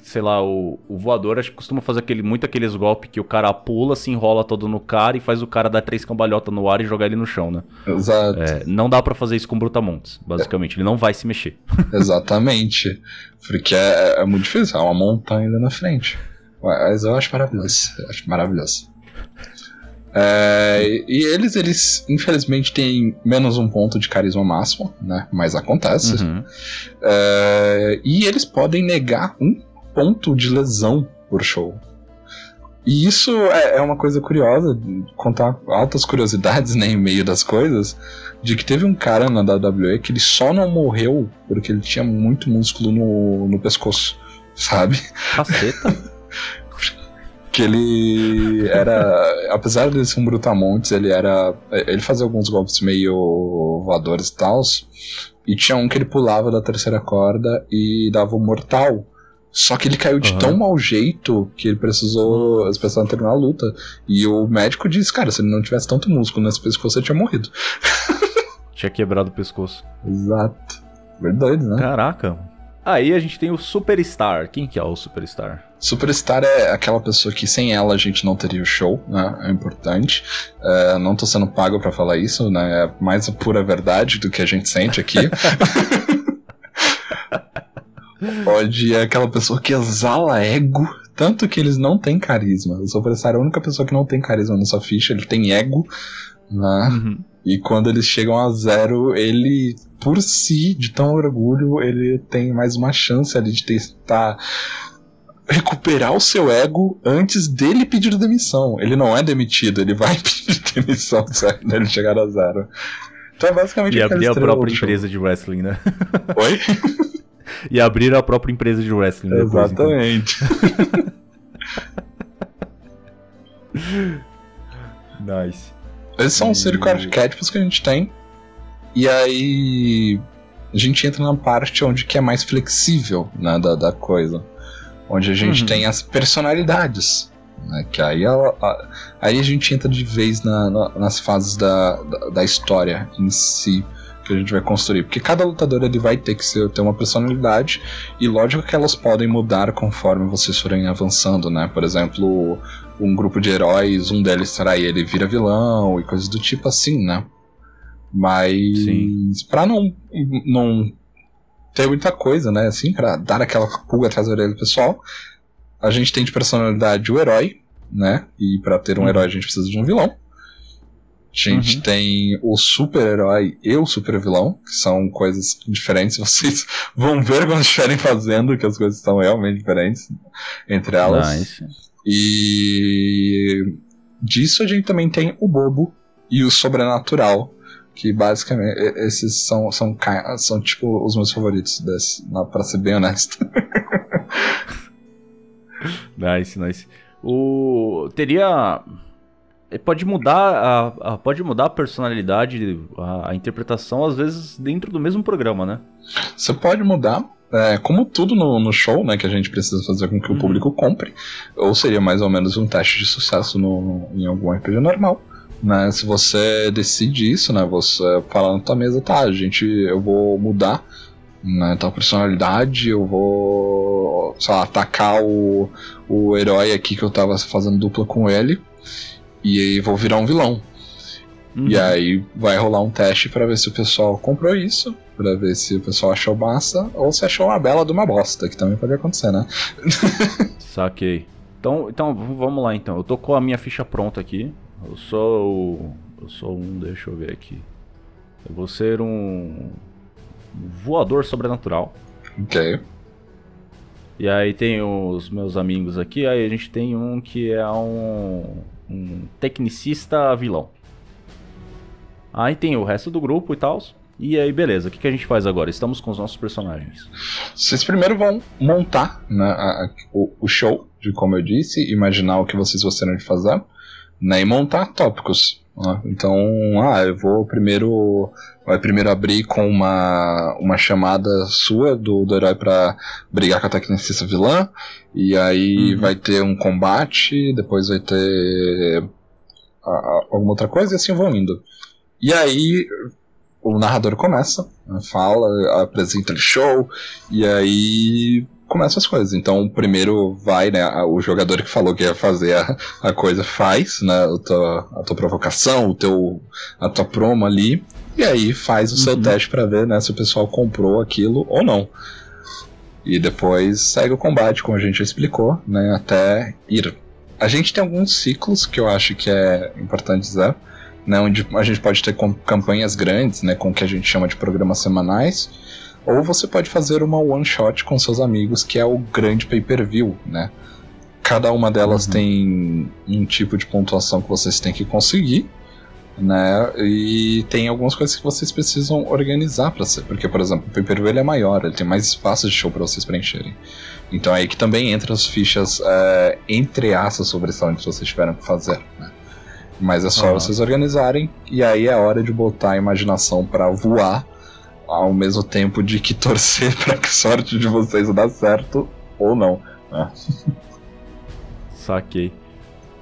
sei lá, o, o voador acho que costuma fazer aquele, muito aqueles golpes que o cara pula, se enrola todo no cara e faz o cara dar três cambalhotas no ar e jogar ele no chão, né? Exato. É, não dá para fazer isso com Brutamontes, basicamente. É. Ele não vai se mexer. <laughs> Exatamente. Porque é, é, muito difícil, é uma montanha ali na frente. Mas eu acho maravilhoso. Eu acho maravilhoso. É, e eles, eles, infelizmente, têm menos um ponto de carisma máximo, né? Mas acontece. Uhum. É, e eles podem negar um ponto de lesão por show. E isso é, é uma coisa curiosa, contar altas curiosidades né, em meio das coisas, de que teve um cara na WWE que ele só não morreu porque ele tinha muito músculo no, no pescoço, sabe? Caceta. <laughs> que ele era, apesar de ser um brutamontes, ele era, ele fazia alguns golpes meio voadores e tal, e tinha um que ele pulava da terceira corda e dava o um mortal, só que ele caiu de uhum. tão mau jeito que ele precisou. As pessoas terminar a luta. E o médico disse: Cara, se ele não tivesse tanto músculo nesse pescoço, ele tinha morrido. <laughs> tinha quebrado o pescoço. Exato. Verdade, né? Caraca. Aí a gente tem o Superstar. Quem que é o Superstar? Superstar é aquela pessoa que sem ela a gente não teria o show, né? É importante. É, não tô sendo pago para falar isso, né? É mais a pura verdade do que a gente sente aqui. <laughs> Pode é aquela pessoa que exala ego, tanto que eles não têm carisma. O Sobressar é a única pessoa que não tem carisma na sua ficha, ele tem ego, né? Uhum. E quando eles chegam a zero, ele, por si, de tão orgulho, ele tem mais uma chance ali de tentar recuperar o seu ego antes dele pedir demissão. Ele não é demitido, ele vai <laughs> pedir demissão certo? ele chegar a zero. Então é basicamente E abrir a própria empresa de wrestling, né? Oi? <laughs> e abrir a própria empresa de wrestling. Depois, Exatamente. Então. <laughs> nice. Esses são os cinco arquétipos que a gente tem. E aí a gente entra na parte onde que é mais flexível né, da, da coisa. Onde a gente uhum. tem as personalidades. Né, que aí a, a, aí a gente entra de vez na, na, nas fases da, da, da história em si que a gente vai construir. Porque cada lutador ele vai ter que ser, ter uma personalidade, e lógico que elas podem mudar conforme vocês forem avançando, né? Por exemplo, um grupo de heróis, um deles será ele vira vilão e coisas do tipo assim, né? Mas para não, não ter muita coisa, né? Assim, para dar aquela pulga atrás da orelha do pessoal, a gente tem de personalidade o herói, né? E para ter um uhum. herói a gente precisa de um vilão. A gente uhum. tem o super-herói e o super-vilão, que são coisas diferentes. <laughs> Vocês vão ver quando estiverem fazendo que as coisas são realmente diferentes entre elas. Nice. E disso a gente também tem o bobo e o sobrenatural, que basicamente esses são, são, são tipo os meus favoritos, desse, pra ser bem honesto. <laughs> nice, nice. O... Teria pode mudar a, a, pode mudar a personalidade, a, a, interpretação, às vezes, dentro do mesmo programa, né? Você pode mudar. É, como tudo no, no, show, né, que a gente precisa fazer com que uhum. o público compre, ou seria mais ou menos um teste de sucesso no, em algum RPG normal. Né, se você decide isso, né, você fala na tua mesa, tá, gente, eu vou mudar né, tal personalidade, eu vou, sei lá, atacar o, o herói aqui que eu tava fazendo dupla com ele, e aí vou virar um vilão. Uhum. E aí vai rolar um teste para ver se o pessoal comprou isso, para ver se o pessoal achou massa ou se achou uma bela de uma bosta, que também pode acontecer, né? <laughs> Saquei. Então, então vamos lá então. Eu tô com a minha ficha pronta aqui. Eu sou eu sou um, deixa eu ver aqui. Eu vou ser um voador sobrenatural. OK. E aí tem os meus amigos aqui, aí a gente tem um que é um um tecnicista vilão. Aí tem o resto do grupo e tal. E aí, beleza, o que, que a gente faz agora? Estamos com os nossos personagens. Vocês primeiro vão montar né, a, a, o, o, show, de como eu disse, imaginar o que vocês gostariam de fazer, né, e montar tópicos. Né? Então, ah, eu vou primeiro. Vai primeiro abrir com uma, uma chamada sua do, do herói para brigar com a tecnicista vilã. E aí uhum. vai ter um combate, depois vai ter a, a, alguma outra coisa e assim vão indo. E aí o narrador começa, fala, apresenta o show, e aí começam as coisas. Então, primeiro vai, né, o jogador que falou que ia fazer a, a coisa faz, né, a tua, a tua provocação, o teu, a tua promo ali, e aí faz o uhum. seu teste para ver, né, se o pessoal comprou aquilo ou não. E depois segue o combate, como a gente já explicou, né, até ir. A gente tem alguns ciclos que eu acho que é importante dizer, né, onde a gente pode ter campanhas grandes, né, com o que a gente chama de programas semanais, ou você pode fazer uma one shot com seus amigos, que é o grande pay-per-view, né? Cada uma delas uhum. tem um tipo de pontuação que vocês têm que conseguir, né? E tem algumas coisas que vocês precisam organizar para ser, porque por exemplo, o pay-per-view ele é maior, ele tem mais espaço de show para vocês preencherem. Então é aí que também entra as fichas é, entre asas sobre isso que vocês tiveram que fazer, né? Mas é só uhum. vocês organizarem e aí é hora de botar a imaginação para voar ao mesmo tempo de que torcer <laughs> para que a sorte de vocês dá certo ou não. Né? Saquei.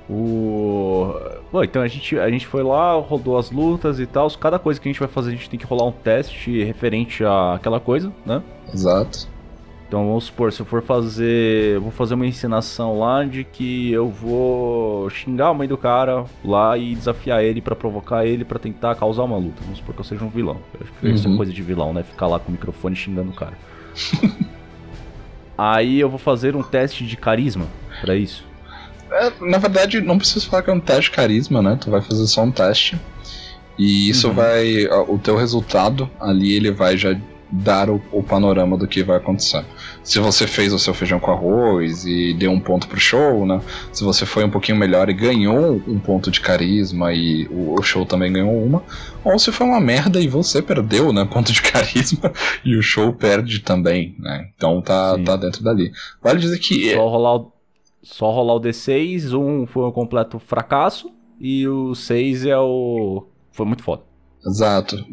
O. Bom, então a gente, a gente foi lá, rodou as lutas e tal. Cada coisa que a gente vai fazer, a gente tem que rolar um teste referente àquela coisa, né? Exato. Então vamos supor, se eu for fazer. Vou fazer uma ensinação lá de que eu vou xingar a mãe do cara lá e desafiar ele para provocar ele para tentar causar uma luta. Vamos supor que eu seja um vilão. Eu acho que uhum. isso é uhum. coisa de vilão, né? Ficar lá com o microfone xingando o cara. <laughs> Aí eu vou fazer um teste de carisma para isso. É, na verdade, não precisa falar que é um teste de carisma, né? Tu vai fazer só um teste. E isso uhum. vai. O teu resultado ali ele vai já dar o, o, panorama do que vai acontecer. Se você fez o seu feijão com arroz e deu um ponto pro show, né? Se você foi um pouquinho melhor e ganhou um ponto de carisma e o, o show também ganhou uma, ou se foi uma merda e você perdeu, né? <laughs> Ponto de carisma e o show perde também, né? Então tá, tá dentro dali. Vale dizer que. Só rolar o, só rolar o D6, um foi um completo fracasso e o 6 é o. Foi muito foda. Exato.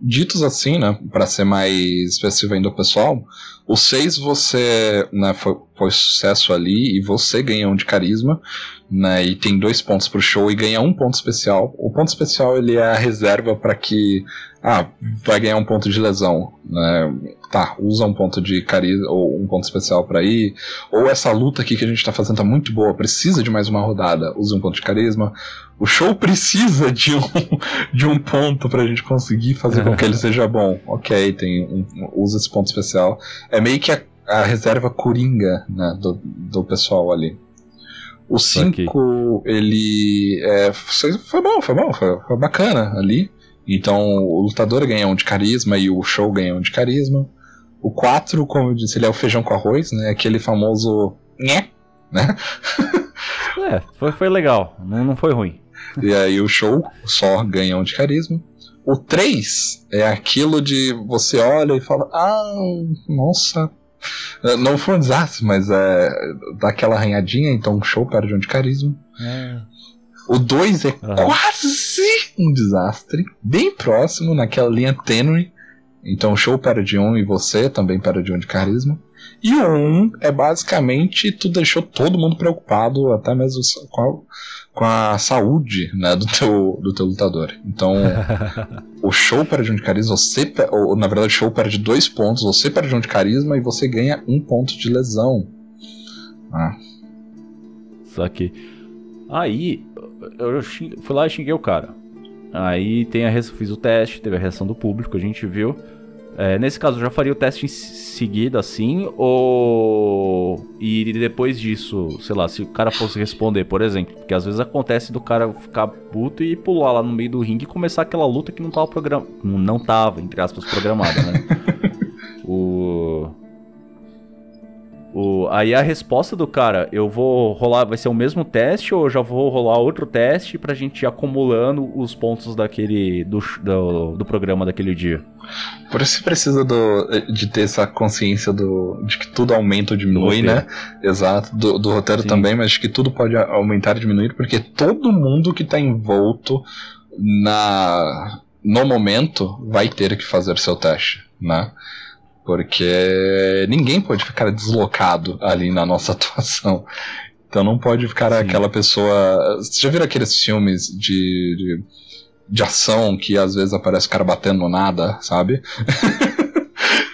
Ditos assim, né, para ser mais específico ainda o pessoal, o 6 você, né, foi, foi sucesso ali e você ganha um de carisma, né, e tem dois pontos pro show e ganha um ponto especial. O ponto especial ele é a reserva para que, ah, vai ganhar um ponto de lesão, né, tá, usa um ponto de carisma ou um ponto especial para ir, ou essa luta aqui que a gente tá fazendo tá muito boa, precisa de mais uma rodada, use um ponto de carisma o show precisa de um, <laughs> de um ponto pra gente conseguir fazer com que ele <laughs> seja bom. Ok, tem um, usa esse ponto especial. É meio que a, a reserva coringa né, do, do pessoal ali. O 5, ele. É, foi bom, foi bom, foi, foi, bacana ali. Então o lutador ganha um de carisma e o show ganha um de carisma. O 4, como eu disse, ele é o feijão com arroz, né? Aquele famoso. Né? né? é, foi, foi legal, não, não foi ruim. E aí o show só ganha um de carisma. O 3 é aquilo de você olha e fala: Ah, nossa. É, não foi um desastre, mas é daquela arranhadinha, então o show perde um de carisma. É. O 2 é uhum. quase um desastre, bem próximo, naquela linha tênue. Então o show perde um e você também perde um de carisma. E o 1 um é basicamente tu deixou todo mundo preocupado, até mesmo com a, com a saúde né, do, teu, do teu lutador. Então, <laughs> o show perde um de carisma, você, ou na verdade, o show perde dois pontos, você perde um de carisma e você ganha um ponto de lesão. Ah. Só que. Aí, eu fui lá e xinguei o cara. Aí tem a fiz o teste, teve a reação do público, a gente viu. É, nesse caso, eu já faria o teste em seguida, assim, ou. E depois disso, sei lá, se o cara fosse responder, por exemplo. Porque às vezes acontece do cara ficar puto e pular lá no meio do ringue e começar aquela luta que não tava programada. Não tava, entre aspas, programada, né? <laughs> O, aí a resposta do cara, eu vou rolar, vai ser o mesmo teste ou eu já vou rolar outro teste pra gente ir acumulando os pontos daquele do, do, do programa daquele dia? Por isso precisa do, de ter essa consciência do, de que tudo aumenta ou diminui, né? Exato, do, do roteiro Sim. também, mas que tudo pode aumentar e diminuir, porque todo mundo que tá envolto na, no momento vai ter que fazer seu teste, né? Porque ninguém pode ficar deslocado ali na nossa <laughs> atuação. Então não pode ficar Sim. aquela pessoa. Você já viram aqueles filmes de, de, de, ação que às vezes aparece o cara batendo no nada, sabe?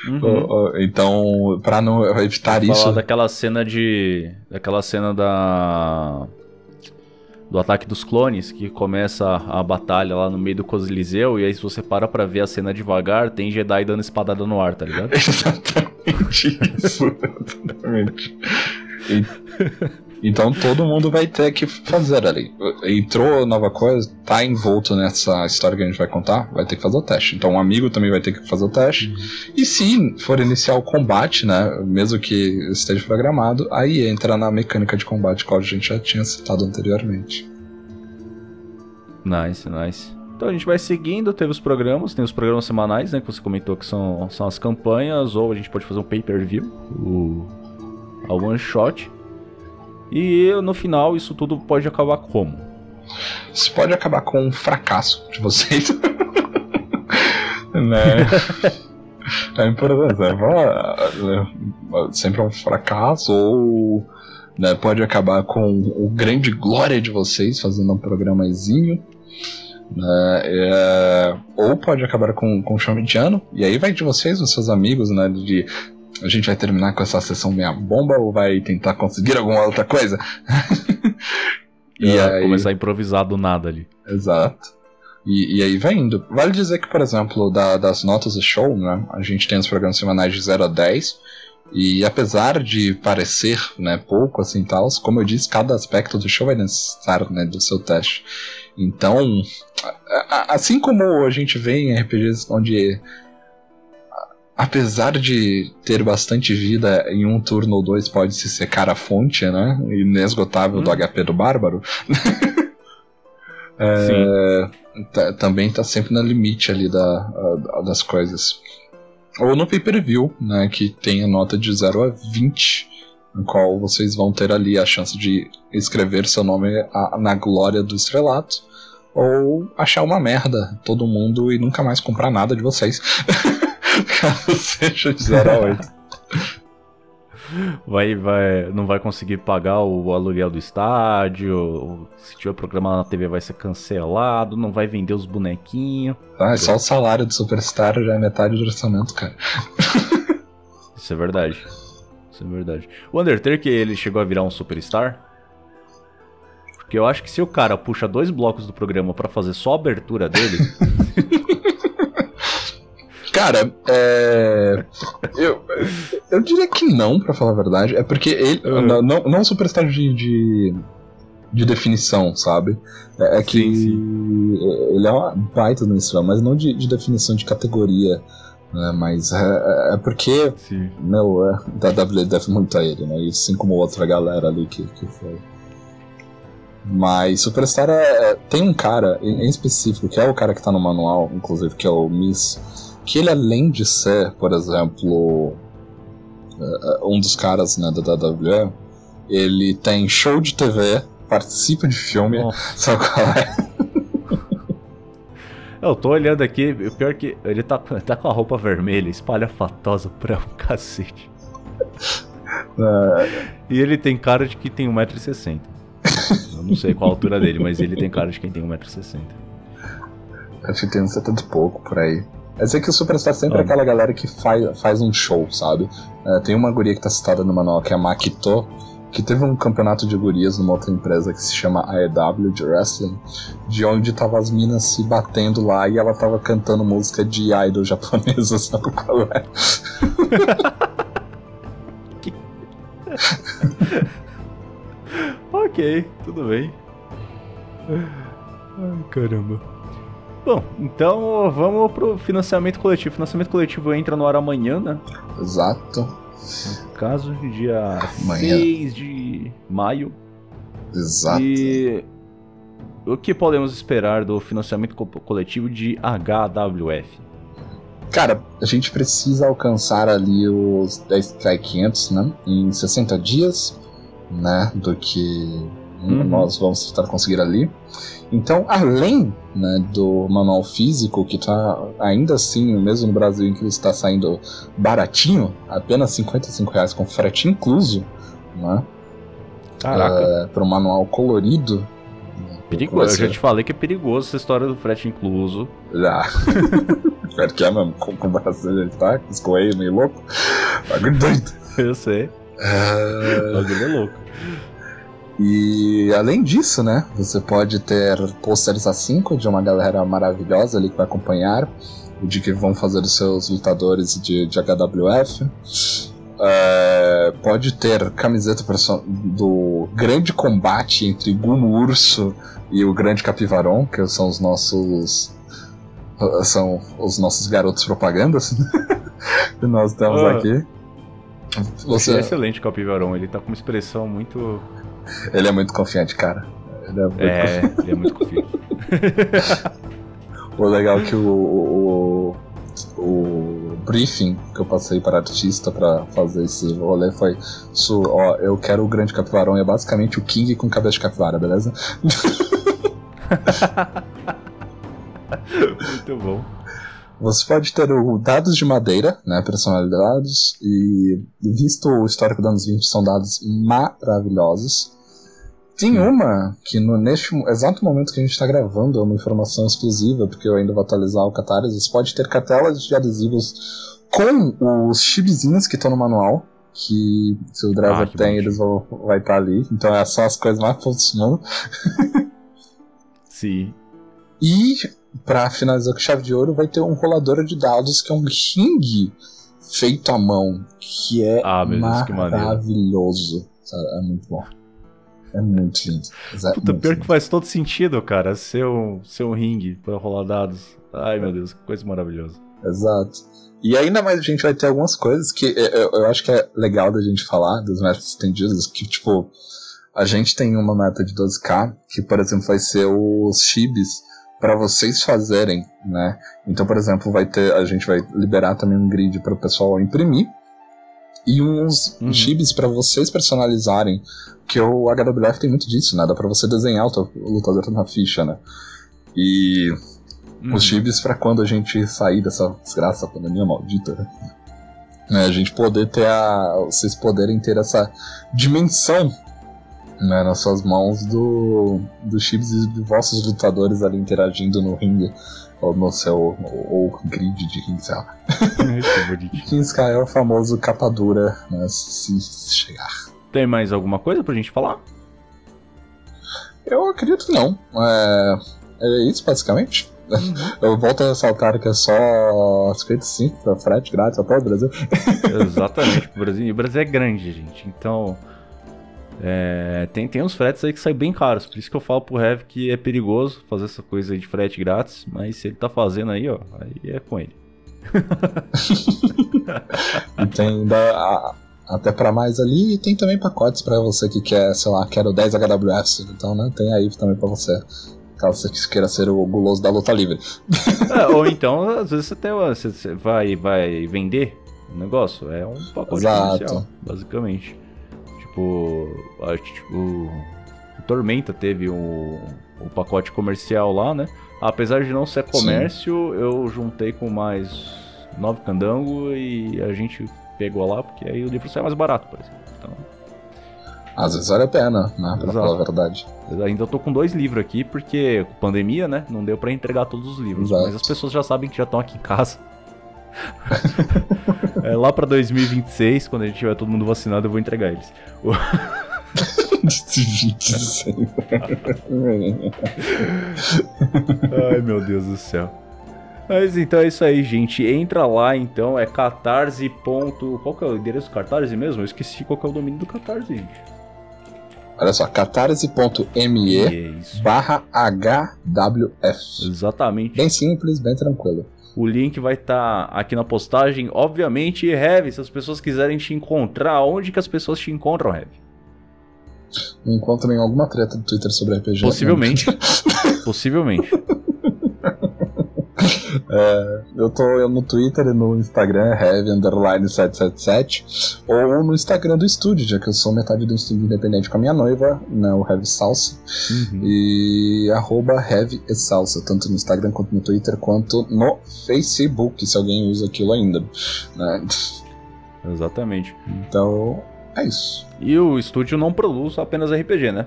Uhum. <laughs> então, para não evitar Vou isso. Falar daquela cena de. Daquela cena da do ataque dos clones, que começa a batalha lá no meio do Coliseu, e aí se você para pra ver a cena devagar, tem Jedi dando espadada no ar, tá ligado? <laughs> Exatamente isso, <laughs> exatamente. Então todo mundo vai ter que fazer ali. Entrou nova coisa, tá envolto nessa história que a gente vai contar, vai ter que fazer o teste. Então um amigo também vai ter que fazer o teste. Uhum. E se for iniciar o combate, né, mesmo que esteja programado, aí entra na mecânica de combate que a gente já tinha citado anteriormente. Nice, nice. Então a gente vai seguindo, teve os programas, tem os programas semanais, né, que você comentou que são, são as campanhas, ou a gente pode fazer um pay-per-view, o a one shot. E no final isso tudo pode acabar como? Isso pode acabar com um fracasso de vocês. <laughs> né? É importante, né? sempre é um fracasso ou né, pode acabar com o grande glória de vocês fazendo um programazinho. Né, é, ou pode acabar com, com chão mediano, e aí vai de vocês, os seus amigos, né, de a gente vai terminar com essa sessão meia bomba ou vai tentar conseguir alguma outra coisa? <laughs> e aí... Começar a improvisar do nada ali. Exato. E, e aí vai indo. Vale dizer que, por exemplo, da, das notas do show, né, a gente tem os programas semanais de 0 a 10. E apesar de parecer né, pouco assim tal, como eu disse, cada aspecto do show vai necessitar né, do seu teste. Então, assim como a gente vê em RPGs onde apesar de ter bastante vida, em um turno ou dois pode se secar a fonte, né? Inesgotável hum. do HP do Bárbaro. <laughs> é, também tá sempre no limite ali da, a, das coisas. Ou no pay-per-view, né? Que tem a nota de 0 a 20, no qual vocês vão ter ali a chance de escrever seu nome a, na glória do estrelato. Ou achar uma merda todo mundo e nunca mais comprar nada de vocês. <laughs> Caso seja de 0 a 8. Vai, vai, não vai conseguir pagar o aluguel do estádio. Se tiver programa na TV, vai ser cancelado. Não vai vender os bonequinhos. Ah, só o salário do Superstar já é metade do orçamento, cara. Isso é verdade. Isso é verdade. O Undertaker, ele chegou a virar um Superstar? Porque eu acho que se o cara puxa dois blocos do programa para fazer só a abertura dele. <laughs> Cara, é. Eu, eu diria que não, para falar a verdade. É porque ele. Uhum. Não, não, não superstar de, de, de, definição, sabe? É, é que sim, sim. ele é uma baita no Instagram, mas não de, de definição de categoria. Né? Mas é, é porque. Sim. Meu, é, da W deve muito a ele, né? E assim como outra galera ali que, que foi. Mas Superstar é, é, tem um cara em, em, específico, que é o cara que tá no manual, inclusive, que é o Miss que ele além de ser, por exemplo, é, é, um dos caras né, da WWE, ele tem show de TV participa de filme. Nossa. <laughs> Sabe qual é? <laughs> Eu tô olhando aqui, o pior é que ele tá, <laughs> tá com a roupa vermelha, espalhafatosa pra um cacete. É, E ele tem cara de que tem 1,60m. Eu não sei qual a altura dele, mas ele tem cara de quem tem 1,60m. acho que tem uns 70 e pouco por aí. Eu sei que o Superstar sempre é Ah. aquela galera que faz, faz um show, sabe? É, tem uma guria que tá citada no manual, que é a Makito, que teve um campeonato de gurias numa outra empresa que se chama AEW de Wrestling, de onde tava as minas se batendo lá e ela tava cantando música de idol japonesa, <laughs> sabe qual é? <laughs> Ok, tudo bem. Ai, caramba. Bom, então vamos pro financiamento coletivo. Financiamento coletivo entra no ar amanhã, né? Exato, No caso, dia Amanhã. 6 de maio. exato. E o que podemos esperar do financiamento co- coletivo de HWF? Cara, a gente precisa alcançar ali os 10k500, né? Em 60 dias, né? Do que Uhum. nós vamos tentar conseguir ali. Então, além né, do manual físico, que tá ainda assim, mesmo no Brasil em que ele está saindo baratinho, apenas 55 reais com frete incluso, né? Caraca, para o manual colorido. perigoso. Eu já te falei que é perigoso essa história do frete incluso. Já. <laughs> Pior que é mesmo, com, com o Brasil ele tá, com os correios meio louco. Bagulho doido. Eu sei. É, bagulho é louco. E além disso, né, você pode ter pôsteres A5 de uma galera maravilhosa ali que vai acompanhar, de que vão fazer os seus lutadores de, de HWF. É, pode ter camiseta do grande combate entre Guno Urso e o grande Capivaron, que são os nossos. São os nossos garotos propagandas <laughs> que nós temos Ah. aqui. Você... É excelente o Capivarão, ele tá com uma expressão muito. Ele é muito confiante, cara. Ele é muito É, ele é muito confiante. <laughs> O legal é que o, o, o briefing que eu passei para artista pra fazer esse rolê foi: su, ó, eu quero o grande capivarão, e é basicamente o King com cabeça de capivara, beleza? <laughs> <laughs> Muito bom. Você pode ter o dados de madeira, né, personalizados, e visto o histórico dos anos 20, são dados maravilhosos. Tem uma que no, neste exato momento que a gente está gravando é uma informação exclusiva, porque eu ainda vou atualizar o Catarse. Você pode ter cartelas de adesivos com os chipzinhos que estão no manual, que se o driver Ah, tem, eles vão vai estar ali. Então é só as coisas mais fofas do mundo. Sim. E, pra finalizar com chave de ouro, vai ter um rolador de dados que é um ringue feito à mão, que é Ah, Deus, que maravilhoso. É muito bom. É muito lindo. É Puta, muito pior lindo. que faz todo sentido, cara. Ser um, ser um ringue pra rolar dados. Ai, meu Deus, que coisa maravilhosa. Exato. E ainda mais a gente vai ter algumas coisas que eu, eu- eu acho que é legal da gente falar das metas estendidas, que tipo, a gente tem uma meta de 12k, que por exemplo vai ser os chibis para vocês fazerem, né? Então, por exemplo, vai ter, a gente vai liberar também um grid para o pessoal imprimir e uns Uhum. chibis para vocês personalizarem, que o HWF tem muito disso, né? Dá para você desenhar o teu lutador na ficha, né? E Uhum. os chibis pra quando a gente sair dessa desgraça, pandemia maldita, né? É, a gente poder ter a. Vocês poderem ter essa dimensão né, nas suas mãos do, dos chibis e de vossos lutadores ali interagindo no ringue. Ou no seu. Ou, ou grid de ringue, sei lá. <laughs> que bonitinho. King Sky é o famoso capa dura, né? Se, se chegar. Tem mais alguma coisa pra gente falar? Eu acredito que não. É, é isso, basicamente. Uhum. Eu volto a ressaltar que é só 55 pra frete grátis até o Brasil. Exatamente, o Brasil, o Brasil é grande, gente. Então, é, tem, tem uns fretes aí que saem bem caros. Por isso que eu falo pro Rev que é perigoso fazer essa coisa aí de frete grátis. Mas se ele tá fazendo aí, ó, aí é com ele. E <laughs> tem ainda até pra mais ali e tem também pacotes pra você que quer, sei lá, quero 10 HWFs. Então, né, tem aí também pra você. Caso você queira ser o guloso da luta livre. É, ou então, às vezes você, tem, você vai, vai vender um negócio. É um pacote Exato. comercial, basicamente. Tipo, acho tipo, Tormenta teve o, o pacote comercial lá, né? Apesar de não ser comércio, Sim. eu juntei com mais nove candango e a gente pegou lá, porque aí o livro sai mais barato, por exemplo. Então... Às vezes vale a pena, né? Pra Exato. falar a verdade. Ainda tô com dois livros aqui, porque pandemia, né? Não deu para entregar todos os livros. Exato. Mas as pessoas já sabem que já estão aqui em casa. <laughs> é, lá pra 2026, quando a gente tiver todo mundo vacinado, eu vou entregar eles. <laughs> Ai, meu Deus do céu. Mas então é isso aí, gente. Entra lá então, é catarse. Qual que é o endereço do catarse mesmo? Eu esqueci qual que é o domínio do catarse, gente. Olha só, catarse.me barra HWF. Exatamente. Bem simples, bem tranquilo. O link vai estar tá aqui na postagem. Obviamente, Rev, se as pessoas quiserem te encontrar, onde que as pessoas te encontram, Rev? Me encontram em alguma treta do Twitter sobre RPG. Possivelmente. Possivelmente. <laughs> É, eu tô no Twitter e no Instagram, heavy777, ou no Instagram do estúdio, já que eu sou metade do estúdio independente com a minha noiva, né, o Heavy Salsa, uhum. e arroba Heavy e Salsa, tanto no Instagram quanto no Twitter, quanto no Facebook, se alguém usa aquilo ainda. Né? Exatamente. Então, é isso. E o estúdio não produz apenas RPG, né?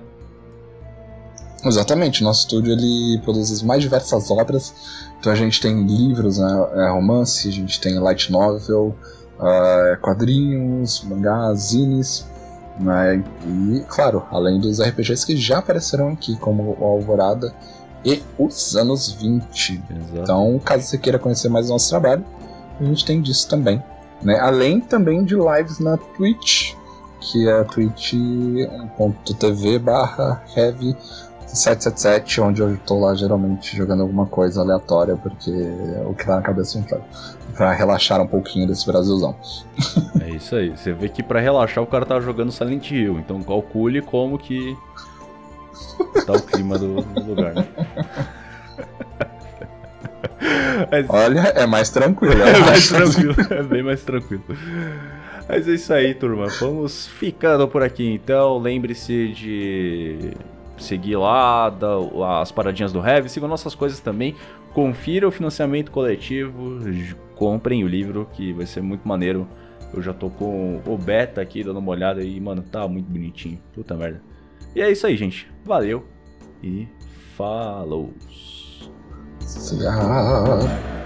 Exatamente, nosso estúdio ele produz as mais diversas obras. Então a gente tem livros, né, é, romance, a gente tem light novel, uh, quadrinhos, mangás, zines, né, e claro, além dos RPGs que já apareceram aqui, como o Alvorada e os anos 20. Exato. Então, caso você queira conhecer mais o nosso trabalho, a gente tem disso também. Né? Além também de lives na Twitch, que é twitch.tv barra heavy 777, onde eu tô lá geralmente jogando alguma coisa aleatória, porque é o que tá na cabeça pra, pra relaxar um pouquinho desse Brasilzão. <laughs> É isso aí. Você vê que para relaxar o cara tá jogando Silent Hill, então calcule como que tá o clima do, do lugar, né? Mas... <laughs> Olha, é mais tranquilo. É, é mais tranquilo, é bem mais tranquilo. Mas é isso aí, turma. Vamos ficando por aqui então. Lembre-se de seguir lá, da, as paradinhas do Heavy, sigam nossas coisas também. Confira o financiamento coletivo, comprem o livro, que vai ser muito maneiro. Eu já tô com o beta aqui dando uma olhada e, mano, tá muito bonitinho. Puta merda. E é isso aí, gente. Valeu e falou. Tchau.